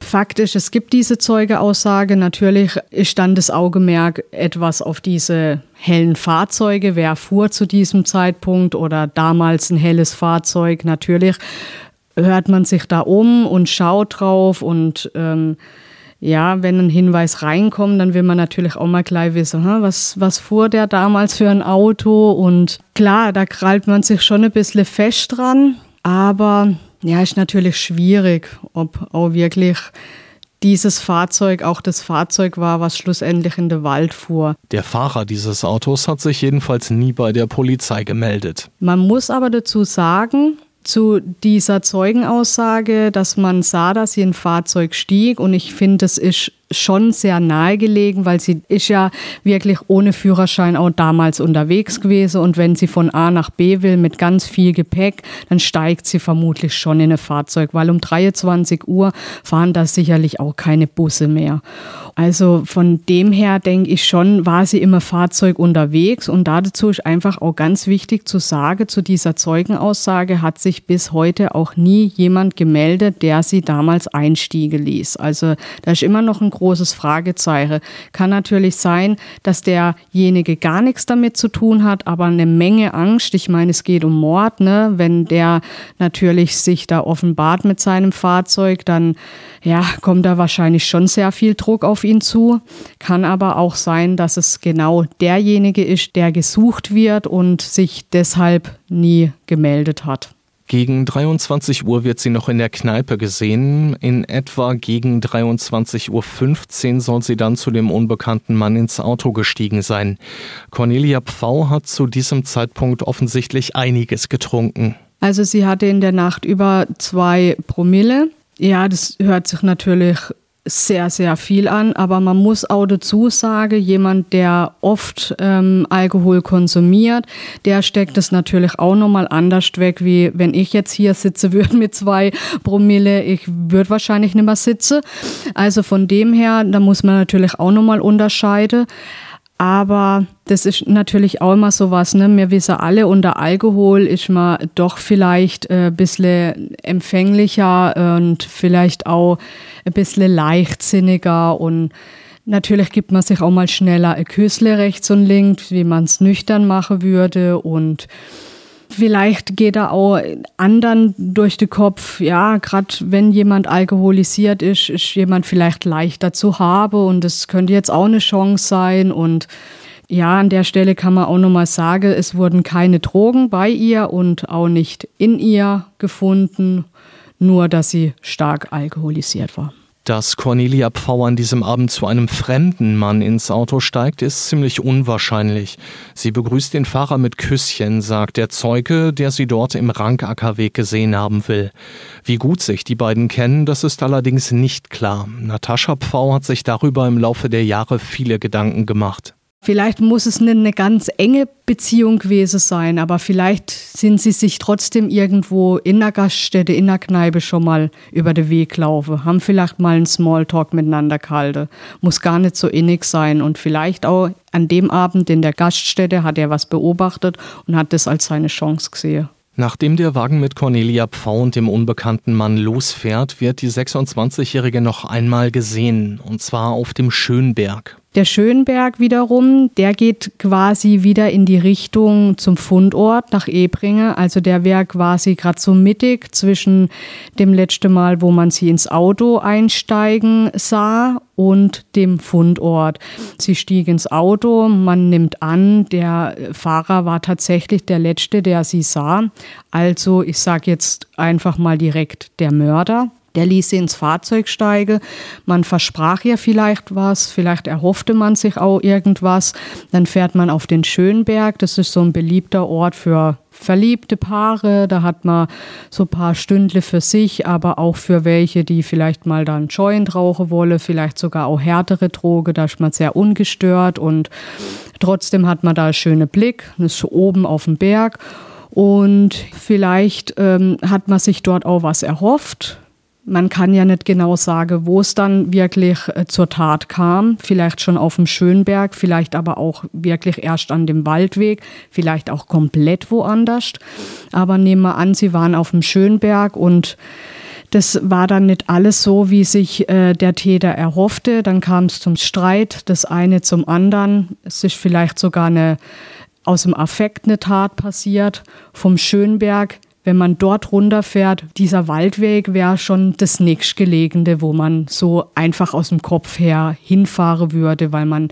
Faktisch, es gibt diese Zeugeaussage. Natürlich ist dann das Augenmerk etwas auf diese hellen Fahrzeuge. Wer fuhr zu diesem Zeitpunkt oder damals ein helles Fahrzeug? Natürlich hört man sich da um und schaut drauf und ähm, ja, wenn ein Hinweis reinkommt, dann will man natürlich auch mal gleich wissen, was, was fuhr der damals für ein Auto? Und klar, da krallt man sich schon ein bisschen fest dran, aber ja, ist natürlich schwierig, ob auch wirklich dieses Fahrzeug auch das Fahrzeug war, was schlussendlich in den Wald fuhr. Der Fahrer dieses Autos hat sich jedenfalls nie bei der Polizei gemeldet. Man muss aber dazu sagen, zu dieser Zeugenaussage, dass man sah, dass sie ein Fahrzeug stieg und ich finde, das ist schon sehr nahegelegen, weil sie ist ja wirklich ohne Führerschein auch damals unterwegs gewesen und wenn sie von A nach B will mit ganz viel Gepäck, dann steigt sie vermutlich schon in ein Fahrzeug, weil um 23 Uhr fahren da sicherlich auch keine Busse mehr. Also von dem her denke ich schon, war sie immer Fahrzeug unterwegs und dazu ist einfach auch ganz wichtig zu sagen, zu dieser Zeugenaussage hat sich bis heute auch nie jemand gemeldet, der sie damals einstiege ließ. Also da ist immer noch ein großes Fragezeichen. Kann natürlich sein, dass derjenige gar nichts damit zu tun hat, aber eine Menge Angst. Ich meine, es geht um Mord, ne? Wenn der natürlich sich da offenbart mit seinem Fahrzeug, dann ja, kommt da wahrscheinlich schon sehr viel Druck auf ihn zu. Kann aber auch sein, dass es genau derjenige ist, der gesucht wird und sich deshalb nie gemeldet hat. Gegen 23 Uhr wird sie noch in der Kneipe gesehen. In etwa gegen 23.15 Uhr soll sie dann zu dem unbekannten Mann ins Auto gestiegen sein. Cornelia Pfau hat zu diesem Zeitpunkt offensichtlich einiges getrunken. Also sie hatte in der Nacht über zwei Promille. Ja, das hört sich natürlich sehr, sehr viel an, aber man muss auch dazu sagen, jemand, der oft ähm, Alkohol konsumiert, der steckt es natürlich auch nochmal anders weg, wie wenn ich jetzt hier sitze würde mit zwei Promille, ich würde wahrscheinlich nicht mehr sitzen. Also von dem her, da muss man natürlich auch nochmal unterscheiden. Aber das ist natürlich auch immer so was, ne? Wir wissen alle, unter Alkohol ist man doch vielleicht ein äh, bisschen empfänglicher und vielleicht auch ein bisschen leichtsinniger und natürlich gibt man sich auch mal schneller ein Küssle rechts und links, wie man es nüchtern machen würde und Vielleicht geht da auch anderen durch den Kopf, ja, gerade wenn jemand alkoholisiert ist, ist jemand vielleicht leichter zu haben und das könnte jetzt auch eine Chance sein. Und ja, an der Stelle kann man auch nochmal sagen, es wurden keine Drogen bei ihr und auch nicht in ihr gefunden, nur dass sie stark alkoholisiert war. Dass Cornelia Pfau an diesem Abend zu einem fremden Mann ins Auto steigt, ist ziemlich unwahrscheinlich. Sie begrüßt den Fahrer mit Küsschen, sagt der Zeuge, der sie dort im Rankackerweg gesehen haben will. Wie gut sich die beiden kennen, das ist allerdings nicht klar. Natascha Pfau hat sich darüber im Laufe der Jahre viele Gedanken gemacht. Vielleicht muss es nicht eine ganz enge Beziehung gewesen sein, aber vielleicht sind sie sich trotzdem irgendwo in der Gaststätte, in der Kneipe schon mal über den Weg laufen, haben vielleicht mal einen Smalltalk miteinander gehalten. Muss gar nicht so innig sein und vielleicht auch an dem Abend in der Gaststätte hat er was beobachtet und hat das als seine Chance gesehen. Nachdem der Wagen mit Cornelia Pfau und dem unbekannten Mann losfährt, wird die 26-Jährige noch einmal gesehen, und zwar auf dem Schönberg. Der Schönberg wiederum, der geht quasi wieder in die Richtung zum Fundort nach Ebringe. Also der wäre quasi gerade so mittig zwischen dem letzten Mal, wo man sie ins Auto einsteigen sah und dem Fundort. Sie stieg ins Auto, man nimmt an, der Fahrer war tatsächlich der Letzte, der sie sah. Also ich sage jetzt einfach mal direkt der Mörder. Der ließ sie ins Fahrzeug steigen. Man versprach ihr vielleicht was, vielleicht erhoffte man sich auch irgendwas. Dann fährt man auf den Schönberg. Das ist so ein beliebter Ort für verliebte Paare. Da hat man so ein paar Stündle für sich, aber auch für welche, die vielleicht mal dann Joint rauchen wollen, vielleicht sogar auch härtere Droge. Da ist man sehr ungestört und trotzdem hat man da einen schönen Blick. Das ist oben auf dem Berg. Und vielleicht ähm, hat man sich dort auch was erhofft man kann ja nicht genau sagen, wo es dann wirklich äh, zur Tat kam. Vielleicht schon auf dem Schönberg, vielleicht aber auch wirklich erst an dem Waldweg, vielleicht auch komplett woanders. Aber nehmen wir an, sie waren auf dem Schönberg und das war dann nicht alles so, wie sich äh, der Täter erhoffte. Dann kam es zum Streit, das eine zum anderen. Es ist vielleicht sogar eine aus dem Affekt eine Tat passiert. Vom Schönberg wenn man dort runterfährt, dieser Waldweg wäre schon das nächstgelegene, wo man so einfach aus dem Kopf her hinfahren würde, weil man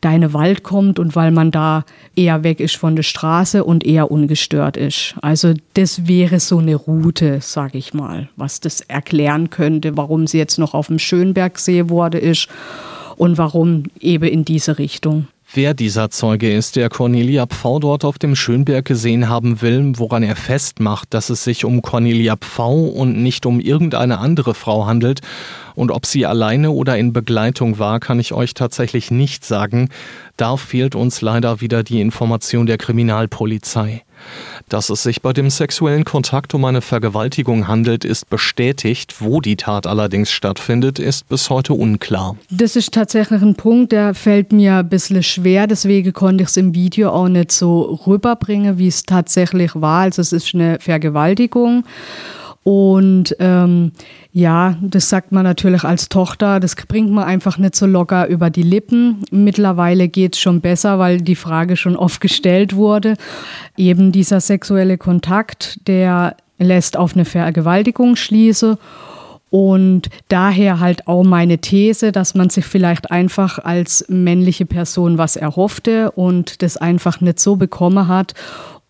da in den Wald kommt und weil man da eher weg ist von der Straße und eher ungestört ist. Also das wäre so eine Route, sage ich mal, was das erklären könnte, warum sie jetzt noch auf dem Schönbergsee wurde ist und warum eben in diese Richtung. Wer dieser Zeuge ist, der Cornelia Pfau dort auf dem Schönberg gesehen haben will, woran er festmacht, dass es sich um Cornelia Pfau und nicht um irgendeine andere Frau handelt, und ob sie alleine oder in Begleitung war, kann ich euch tatsächlich nicht sagen. Da fehlt uns leider wieder die Information der Kriminalpolizei. Dass es sich bei dem sexuellen Kontakt um eine Vergewaltigung handelt, ist bestätigt. Wo die Tat allerdings stattfindet, ist bis heute unklar. Das ist tatsächlich ein Punkt, der fällt mir ein bisschen schwer. Deswegen konnte ich es im Video auch nicht so rüberbringen, wie es tatsächlich war. Also es ist eine Vergewaltigung. Und ähm, ja, das sagt man natürlich als Tochter, das bringt man einfach nicht so locker über die Lippen. Mittlerweile geht es schon besser, weil die Frage schon oft gestellt wurde. Eben dieser sexuelle Kontakt, der lässt auf eine Vergewaltigung schließen. Und daher halt auch meine These, dass man sich vielleicht einfach als männliche Person was erhoffte und das einfach nicht so bekommen hat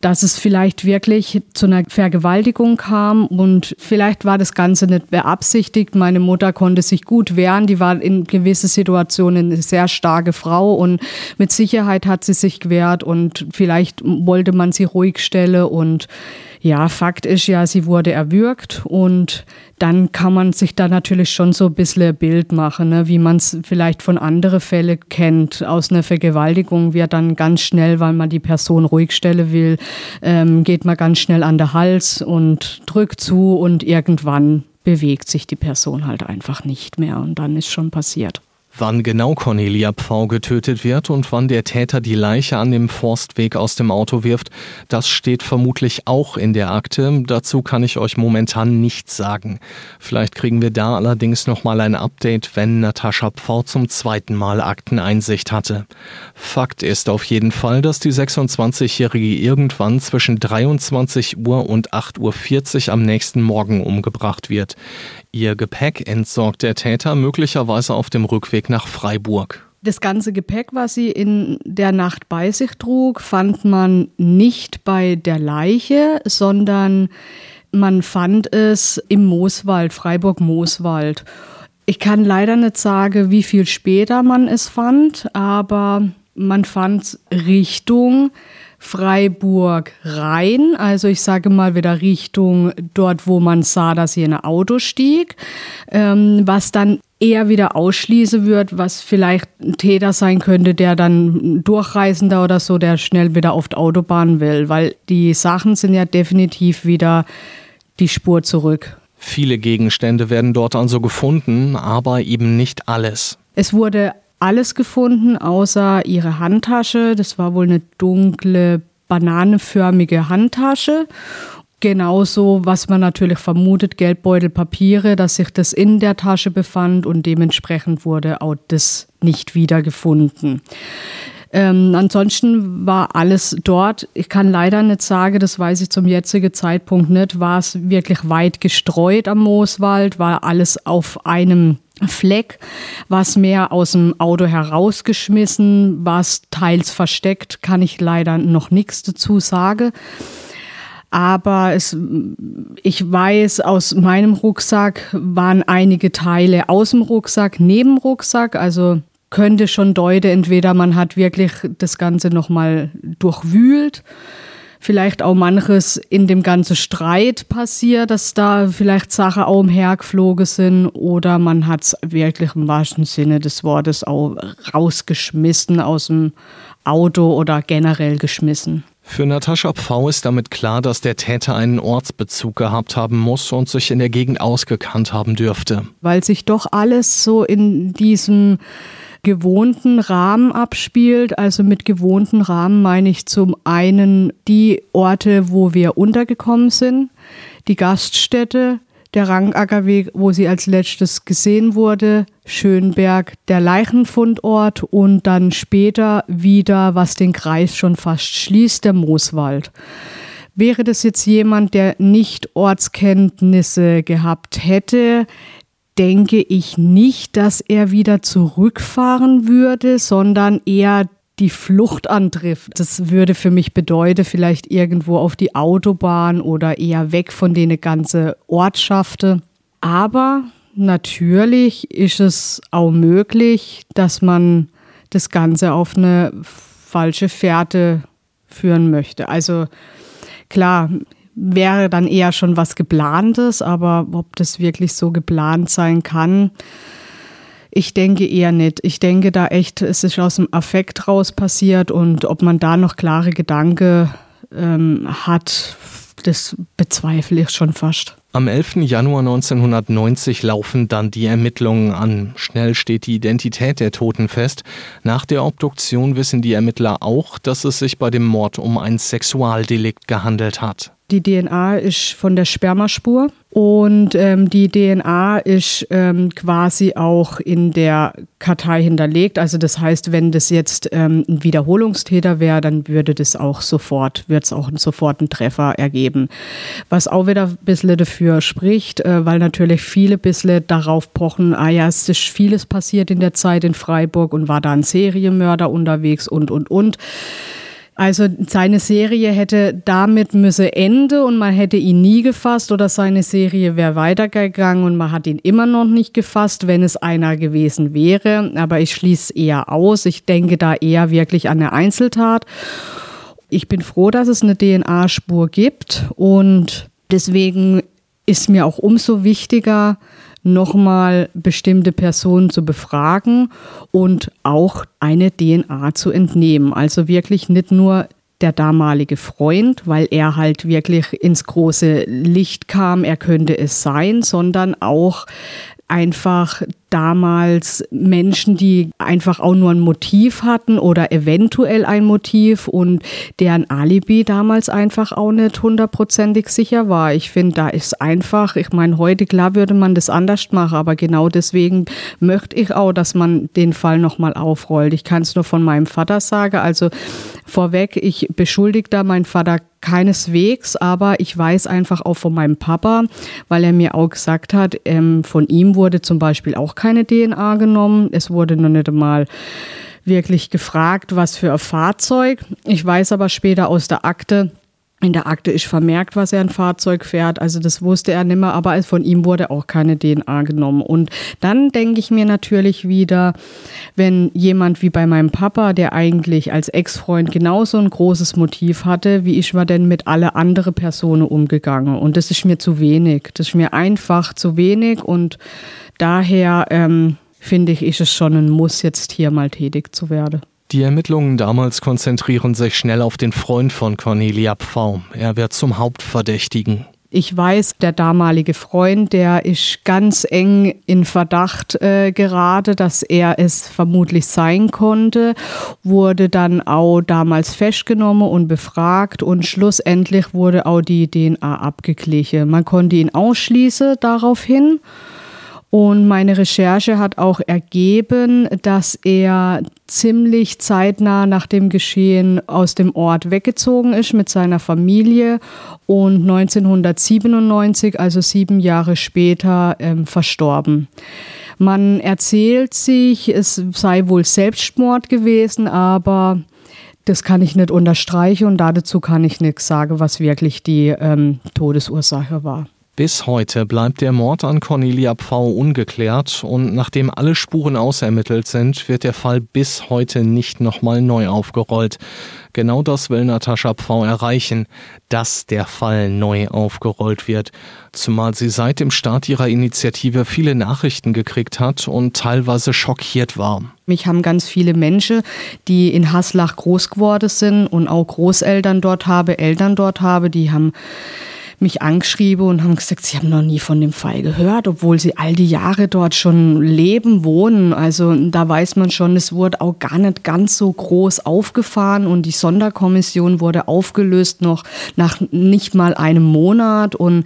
dass es vielleicht wirklich zu einer Vergewaltigung kam und vielleicht war das Ganze nicht beabsichtigt. Meine Mutter konnte sich gut wehren, die war in gewissen Situationen eine sehr starke Frau und mit Sicherheit hat sie sich gewehrt und vielleicht wollte man sie ruhig stellen und ja, Fakt ist ja, sie wurde erwürgt und dann kann man sich da natürlich schon so ein bisschen ein Bild machen, ne, wie man es vielleicht von anderen Fällen kennt. Aus einer Vergewaltigung wird dann ganz schnell, weil man die Person ruhig stellen will, ähm, geht man ganz schnell an den Hals und drückt zu und irgendwann bewegt sich die Person halt einfach nicht mehr und dann ist schon passiert. Wann genau Cornelia Pfau getötet wird und wann der Täter die Leiche an dem Forstweg aus dem Auto wirft, das steht vermutlich auch in der Akte. Dazu kann ich euch momentan nichts sagen. Vielleicht kriegen wir da allerdings nochmal ein Update, wenn Natascha Pfau zum zweiten Mal Akteneinsicht hatte. Fakt ist auf jeden Fall, dass die 26-Jährige irgendwann zwischen 23 Uhr und 8.40 Uhr am nächsten Morgen umgebracht wird. Ihr Gepäck entsorgt der Täter möglicherweise auf dem Rückweg nach Freiburg. Das ganze Gepäck, was sie in der Nacht bei sich trug, fand man nicht bei der Leiche, sondern man fand es im Mooswald, Freiburg-Mooswald. Ich kann leider nicht sagen, wie viel später man es fand, aber man fand Richtung Freiburg rein. Also ich sage mal wieder Richtung dort, wo man sah, dass hier ein Auto stieg, ähm, was dann eher wieder ausschließen wird, was vielleicht ein Täter sein könnte, der dann Durchreisender oder so, der schnell wieder auf die Autobahn will, weil die Sachen sind ja definitiv wieder die Spur zurück. Viele Gegenstände werden dort also gefunden, aber eben nicht alles. Es wurde alles gefunden, außer ihre Handtasche. Das war wohl eine dunkle, bananenförmige Handtasche. Genauso, was man natürlich vermutet, Geldbeutel, Papiere, dass sich das in der Tasche befand und dementsprechend wurde auch das nicht wiedergefunden. Ähm, ansonsten war alles dort. Ich kann leider nicht sagen, das weiß ich zum jetzigen Zeitpunkt nicht, war es wirklich weit gestreut am Mooswald, war alles auf einem Fleck, was mehr aus dem Auto herausgeschmissen, was teils versteckt, kann ich leider noch nichts dazu sagen. Aber es, ich weiß, aus meinem Rucksack waren einige Teile aus dem Rucksack, neben Rucksack. Also könnte schon deuten, entweder man hat wirklich das Ganze nochmal durchwühlt vielleicht auch manches in dem ganzen Streit passiert, dass da vielleicht Sachen auch umhergeflogen sind oder man hat es wirklich im wahrsten Sinne des Wortes auch rausgeschmissen aus dem Auto oder generell geschmissen. Für Natascha Pfau ist damit klar, dass der Täter einen Ortsbezug gehabt haben muss und sich in der Gegend ausgekannt haben dürfte. Weil sich doch alles so in diesem gewohnten Rahmen abspielt. Also mit gewohnten Rahmen meine ich zum einen die Orte, wo wir untergekommen sind, die Gaststätte, der Rangackerweg, wo sie als letztes gesehen wurde, Schönberg, der Leichenfundort und dann später wieder, was den Kreis schon fast schließt, der Mooswald. Wäre das jetzt jemand, der nicht Ortskenntnisse gehabt hätte, denke ich nicht, dass er wieder zurückfahren würde, sondern eher die Flucht antrifft. Das würde für mich bedeuten, vielleicht irgendwo auf die Autobahn oder eher weg von den ganzen Ortschaften. Aber natürlich ist es auch möglich, dass man das Ganze auf eine falsche Fährte führen möchte. Also klar, wäre dann eher schon was geplantes, aber ob das wirklich so geplant sein kann, ich denke eher nicht. Ich denke da echt, es ist aus dem Affekt raus passiert und ob man da noch klare Gedanken ähm, hat, das bezweifle ich schon fast. Am 11. Januar 1990 laufen dann die Ermittlungen an. Schnell steht die Identität der Toten fest. Nach der Obduktion wissen die Ermittler auch, dass es sich bei dem Mord um ein Sexualdelikt gehandelt hat. Die DNA ist von der Spermaspur und ähm, die DNA ist ähm, quasi auch in der Kartei hinterlegt. Also das heißt, wenn das jetzt ähm, ein Wiederholungstäter wäre, dann würde das auch sofort, wird es auch sofort einen Treffer ergeben. Was auch wieder ein bisschen dafür spricht, äh, weil natürlich viele ein bisschen darauf pochen, ah ja, es ist vieles passiert in der Zeit in Freiburg und war da ein Serienmörder unterwegs und, und, und. Also seine Serie hätte damit müsse Ende und man hätte ihn nie gefasst oder seine Serie wäre weitergegangen und man hat ihn immer noch nicht gefasst, wenn es einer gewesen wäre. Aber ich schließe eher aus. Ich denke da eher wirklich an eine Einzeltat. Ich bin froh, dass es eine DNA-Spur gibt und deswegen ist mir auch umso wichtiger, nochmal bestimmte Personen zu befragen und auch eine DNA zu entnehmen. Also wirklich nicht nur der damalige Freund, weil er halt wirklich ins große Licht kam, er könnte es sein, sondern auch einfach damals Menschen, die einfach auch nur ein Motiv hatten oder eventuell ein Motiv und deren Alibi damals einfach auch nicht hundertprozentig sicher war. Ich finde, da ist einfach, ich meine, heute klar würde man das anders machen, aber genau deswegen möchte ich auch, dass man den Fall nochmal aufrollt. Ich kann es nur von meinem Vater sagen. Also vorweg, ich beschuldige da meinen Vater keineswegs, aber ich weiß einfach auch von meinem Papa, weil er mir auch gesagt hat, ähm, von ihm wurde zum Beispiel auch keine DNA genommen. Es wurde noch nicht einmal wirklich gefragt, was für ein Fahrzeug. Ich weiß aber später aus der Akte, in der Akte ist vermerkt, was er ein Fahrzeug fährt. Also das wusste er nicht mehr, aber von ihm wurde auch keine DNA genommen. Und dann denke ich mir natürlich wieder, wenn jemand wie bei meinem Papa, der eigentlich als Ex-Freund genauso ein großes Motiv hatte, wie ich mir denn mit alle anderen Personen umgegangen. Und das ist mir zu wenig. Das ist mir einfach zu wenig. Und daher ähm, finde ich, ist es schon ein Muss, jetzt hier mal tätig zu werden. Die Ermittlungen damals konzentrieren sich schnell auf den Freund von Cornelia Pfau. Er wird zum Hauptverdächtigen. Ich weiß, der damalige Freund, der ist ganz eng in Verdacht äh, gerade, dass er es vermutlich sein konnte, wurde dann auch damals festgenommen und befragt und schlussendlich wurde auch die DNA abgeglichen. Man konnte ihn ausschließen daraufhin. Und meine Recherche hat auch ergeben, dass er ziemlich zeitnah nach dem Geschehen aus dem Ort weggezogen ist mit seiner Familie und 1997, also sieben Jahre später, ähm, verstorben. Man erzählt sich, es sei wohl Selbstmord gewesen, aber das kann ich nicht unterstreichen und dazu kann ich nichts sagen, was wirklich die ähm, Todesursache war. Bis heute bleibt der Mord an Cornelia Pfau ungeklärt und nachdem alle Spuren ausermittelt sind, wird der Fall bis heute nicht nochmal neu aufgerollt. Genau das will Natascha Pfau erreichen, dass der Fall neu aufgerollt wird, zumal sie seit dem Start ihrer Initiative viele Nachrichten gekriegt hat und teilweise schockiert war. Mich haben ganz viele Menschen, die in Haslach groß geworden sind und auch Großeltern dort habe, Eltern dort habe, die haben mich angeschrieben und haben gesagt, sie haben noch nie von dem Fall gehört, obwohl sie all die Jahre dort schon leben, wohnen. Also da weiß man schon, es wurde auch gar nicht ganz so groß aufgefahren und die Sonderkommission wurde aufgelöst noch nach nicht mal einem Monat und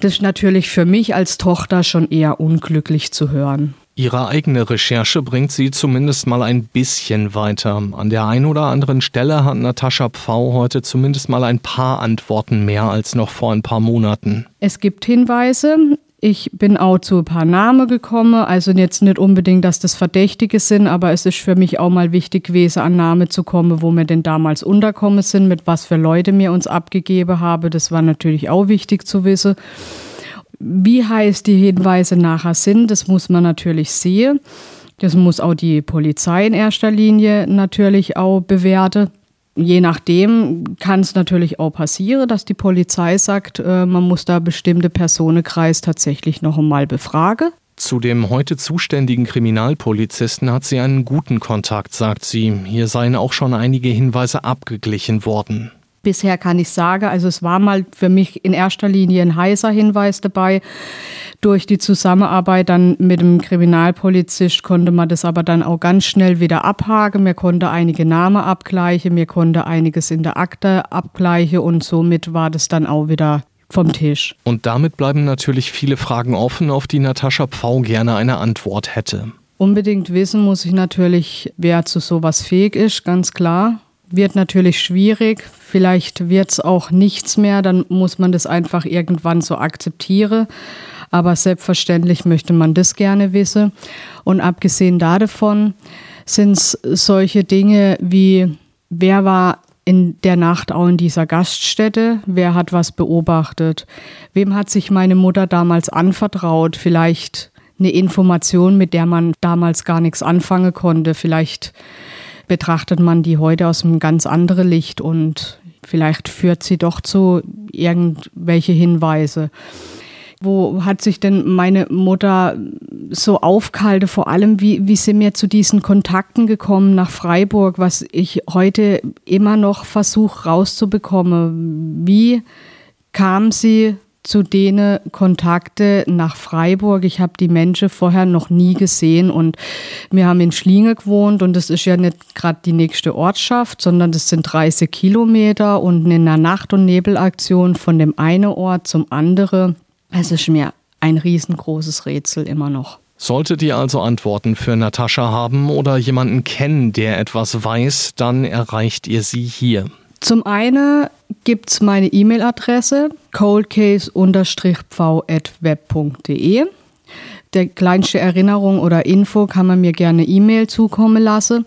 das ist natürlich für mich als Tochter schon eher unglücklich zu hören. Ihre eigene Recherche bringt Sie zumindest mal ein bisschen weiter. An der einen oder anderen Stelle hat Natascha Pfau heute zumindest mal ein paar Antworten mehr als noch vor ein paar Monaten. Es gibt Hinweise. Ich bin auch zu ein paar Namen gekommen, also jetzt nicht unbedingt, dass das Verdächtige sind, aber es ist für mich auch mal wichtig gewesen, an Namen zu kommen, wo wir denn damals unterkommen sind, mit was für Leute mir uns abgegeben habe. Das war natürlich auch wichtig zu wissen. Wie heiß die Hinweise nachher sind, das muss man natürlich sehen. Das muss auch die Polizei in erster Linie natürlich auch bewerten. Je nachdem kann es natürlich auch passieren, dass die Polizei sagt, äh, man muss da bestimmte Personenkreis tatsächlich noch einmal befragen. Zu dem heute zuständigen Kriminalpolizisten hat sie einen guten Kontakt, sagt sie. Hier seien auch schon einige Hinweise abgeglichen worden bisher kann ich sagen. Also es war mal für mich in erster Linie ein heißer Hinweis dabei. Durch die Zusammenarbeit dann mit dem Kriminalpolizist konnte man das aber dann auch ganz schnell wieder abhaken. Mir konnte einige Namen abgleichen, mir konnte einiges in der Akte abgleichen und somit war das dann auch wieder vom Tisch. Und damit bleiben natürlich viele Fragen offen, auf die Natascha Pfau gerne eine Antwort hätte. Unbedingt wissen muss ich natürlich, wer zu sowas fähig ist, ganz klar wird natürlich schwierig. Vielleicht wird es auch nichts mehr, dann muss man das einfach irgendwann so akzeptieren. Aber selbstverständlich möchte man das gerne wissen. Und abgesehen davon sind es solche Dinge wie, wer war in der Nacht auch in dieser Gaststätte? Wer hat was beobachtet? Wem hat sich meine Mutter damals anvertraut? Vielleicht eine Information, mit der man damals gar nichts anfangen konnte. Vielleicht betrachtet man die heute aus einem ganz anderen Licht und vielleicht führt sie doch zu irgendwelche Hinweise. Wo hat sich denn meine Mutter so aufgehalten, vor allem wie, wie sind wir zu diesen Kontakten gekommen nach Freiburg, was ich heute immer noch versuche rauszubekommen. Wie kam sie zu denen Kontakte nach Freiburg. Ich habe die Menschen vorher noch nie gesehen und wir haben in Schlinge gewohnt und das ist ja nicht gerade die nächste Ortschaft, sondern das sind 30 Kilometer und in einer Nacht- und Nebelaktion von dem einen Ort zum anderen. Es ist mir ein riesengroßes Rätsel immer noch. Solltet ihr also Antworten für Natascha haben oder jemanden kennen, der etwas weiß, dann erreicht ihr sie hier. Zum einen gibt es meine E-Mail-Adresse coldcase-v.web.de. Der kleinste Erinnerung oder Info kann man mir gerne E-Mail zukommen lassen.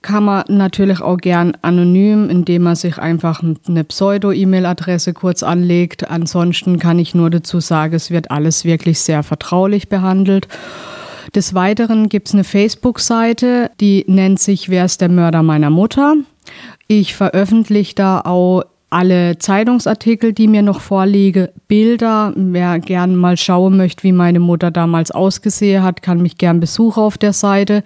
Kann man natürlich auch gern anonym, indem man sich einfach eine Pseudo-E-Mail-Adresse kurz anlegt. Ansonsten kann ich nur dazu sagen, es wird alles wirklich sehr vertraulich behandelt. Des Weiteren gibt es eine Facebook-Seite, die nennt sich Wer ist der Mörder meiner Mutter? Ich veröffentliche da auch alle Zeitungsartikel, die mir noch vorliegen, Bilder. Wer gern mal schauen möchte, wie meine Mutter damals ausgesehen hat, kann mich gern besuchen auf der Seite.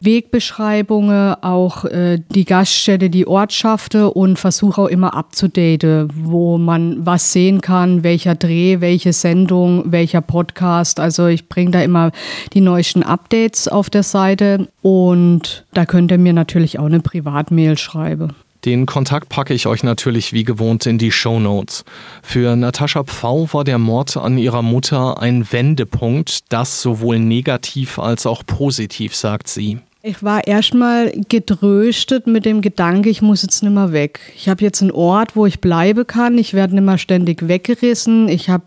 Wegbeschreibungen, auch äh, die Gaststätte, die Ortschaften und versuche auch immer abzudaten, wo man was sehen kann, welcher Dreh, welche Sendung, welcher Podcast. Also ich bringe da immer die neuesten Updates auf der Seite und da könnt ihr mir natürlich auch eine Privatmail schreiben. Den Kontakt packe ich euch natürlich wie gewohnt in die Show Notes. Für Natascha Pfau war der Mord an ihrer Mutter ein Wendepunkt, das sowohl negativ als auch positiv, sagt sie. Ich war erstmal gedröstet mit dem Gedanke, ich muss jetzt nicht mehr weg. Ich habe jetzt einen Ort, wo ich bleiben kann. Ich werde nicht mehr ständig weggerissen. Ich habe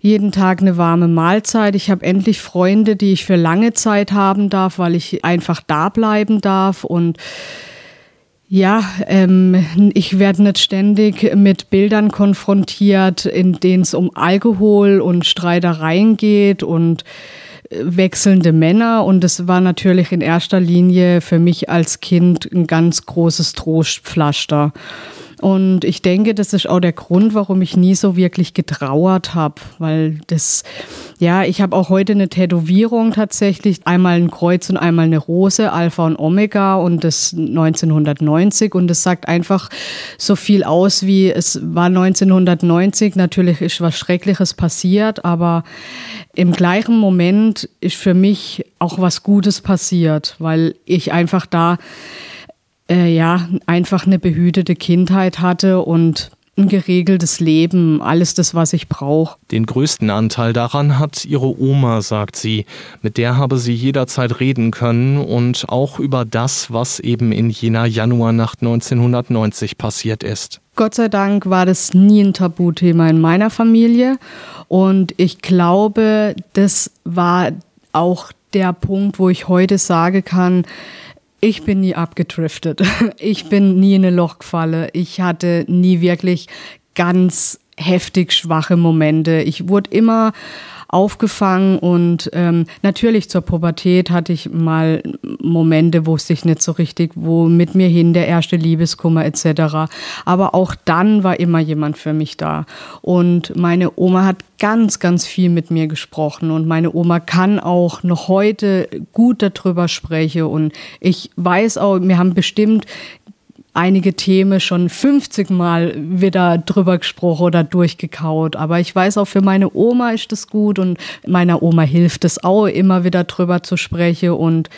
jeden Tag eine warme Mahlzeit. Ich habe endlich Freunde, die ich für lange Zeit haben darf, weil ich einfach da bleiben darf und ja, ähm, ich werde nicht ständig mit Bildern konfrontiert, in denen es um Alkohol und Streitereien geht und äh, wechselnde Männer. Und es war natürlich in erster Linie für mich als Kind ein ganz großes Trostpflaster. Und ich denke, das ist auch der Grund, warum ich nie so wirklich getrauert habe, weil das, ja, ich habe auch heute eine Tätowierung tatsächlich, einmal ein Kreuz und einmal eine Rose, Alpha und Omega und das 1990 und es sagt einfach so viel aus, wie es war 1990, natürlich ist was Schreckliches passiert, aber im gleichen Moment ist für mich auch was Gutes passiert, weil ich einfach da äh, ja, einfach eine behütete Kindheit hatte und ein geregeltes Leben, alles das, was ich brauche. Den größten Anteil daran hat ihre Oma, sagt sie. Mit der habe sie jederzeit reden können und auch über das, was eben in jener Januarnacht 1990 passiert ist. Gott sei Dank war das nie ein Tabuthema in meiner Familie und ich glaube, das war auch der Punkt, wo ich heute sagen kann, ich bin nie abgedriftet. Ich bin nie in ein Loch gefallen. Ich hatte nie wirklich ganz heftig schwache Momente. Ich wurde immer aufgefangen und ähm, natürlich zur Pubertät hatte ich mal Momente, wo es sich nicht so richtig, wo mit mir hin der erste Liebeskummer etc. Aber auch dann war immer jemand für mich da. Und meine Oma hat ganz, ganz viel mit mir gesprochen. Und meine Oma kann auch noch heute gut darüber sprechen. Und ich weiß auch, wir haben bestimmt einige Themen schon 50 Mal wieder drüber gesprochen oder durchgekaut. Aber ich weiß auch, für meine Oma ist das gut und meiner Oma hilft es auch, immer wieder drüber zu sprechen und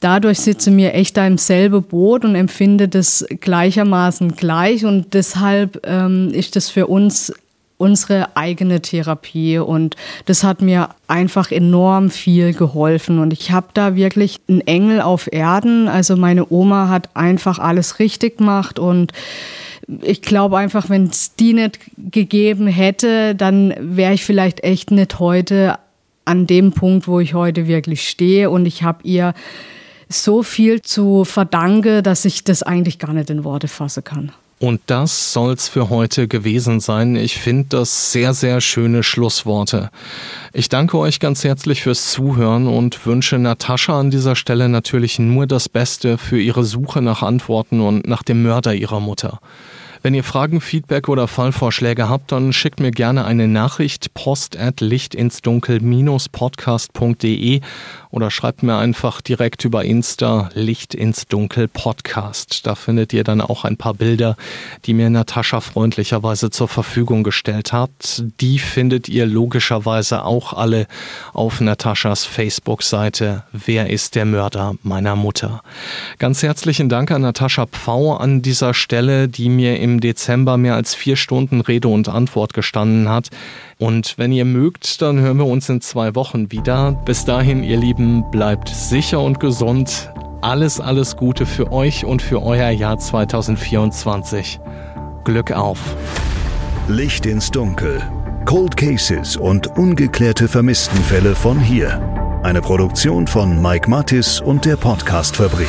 dadurch sitze mir echt da im selben Boot und empfinde das gleichermaßen gleich und deshalb ähm, ist das für uns unsere eigene Therapie und das hat mir einfach enorm viel geholfen und ich habe da wirklich einen Engel auf Erden. Also meine Oma hat einfach alles richtig gemacht und ich glaube einfach, wenn es die nicht gegeben hätte, dann wäre ich vielleicht echt nicht heute an dem Punkt, wo ich heute wirklich stehe und ich habe ihr so viel zu verdanke, dass ich das eigentlich gar nicht in Worte fassen kann. Und das soll's für heute gewesen sein. Ich finde das sehr, sehr schöne Schlussworte. Ich danke euch ganz herzlich fürs Zuhören und wünsche Natascha an dieser Stelle natürlich nur das Beste für ihre Suche nach Antworten und nach dem Mörder ihrer Mutter. Wenn ihr Fragen, Feedback oder Fallvorschläge habt, dann schickt mir gerne eine Nachricht post at lichtinsdunkel-podcast.de oder schreibt mir einfach direkt über Insta Licht ins Dunkel Podcast. Da findet ihr dann auch ein paar Bilder, die mir Natascha freundlicherweise zur Verfügung gestellt hat. Die findet ihr logischerweise auch alle auf Nataschas Facebook-Seite Wer ist der Mörder meiner Mutter? Ganz herzlichen Dank an Natascha Pfau an dieser Stelle, die mir im Dezember mehr als vier Stunden Rede und Antwort gestanden hat. Und wenn ihr mögt, dann hören wir uns in zwei Wochen wieder. Bis dahin, ihr Lieben, bleibt sicher und gesund. Alles, alles Gute für euch und für euer Jahr 2024. Glück auf. Licht ins Dunkel. Cold Cases und ungeklärte Vermisstenfälle von hier. Eine Produktion von Mike Mattis und der Podcastfabrik.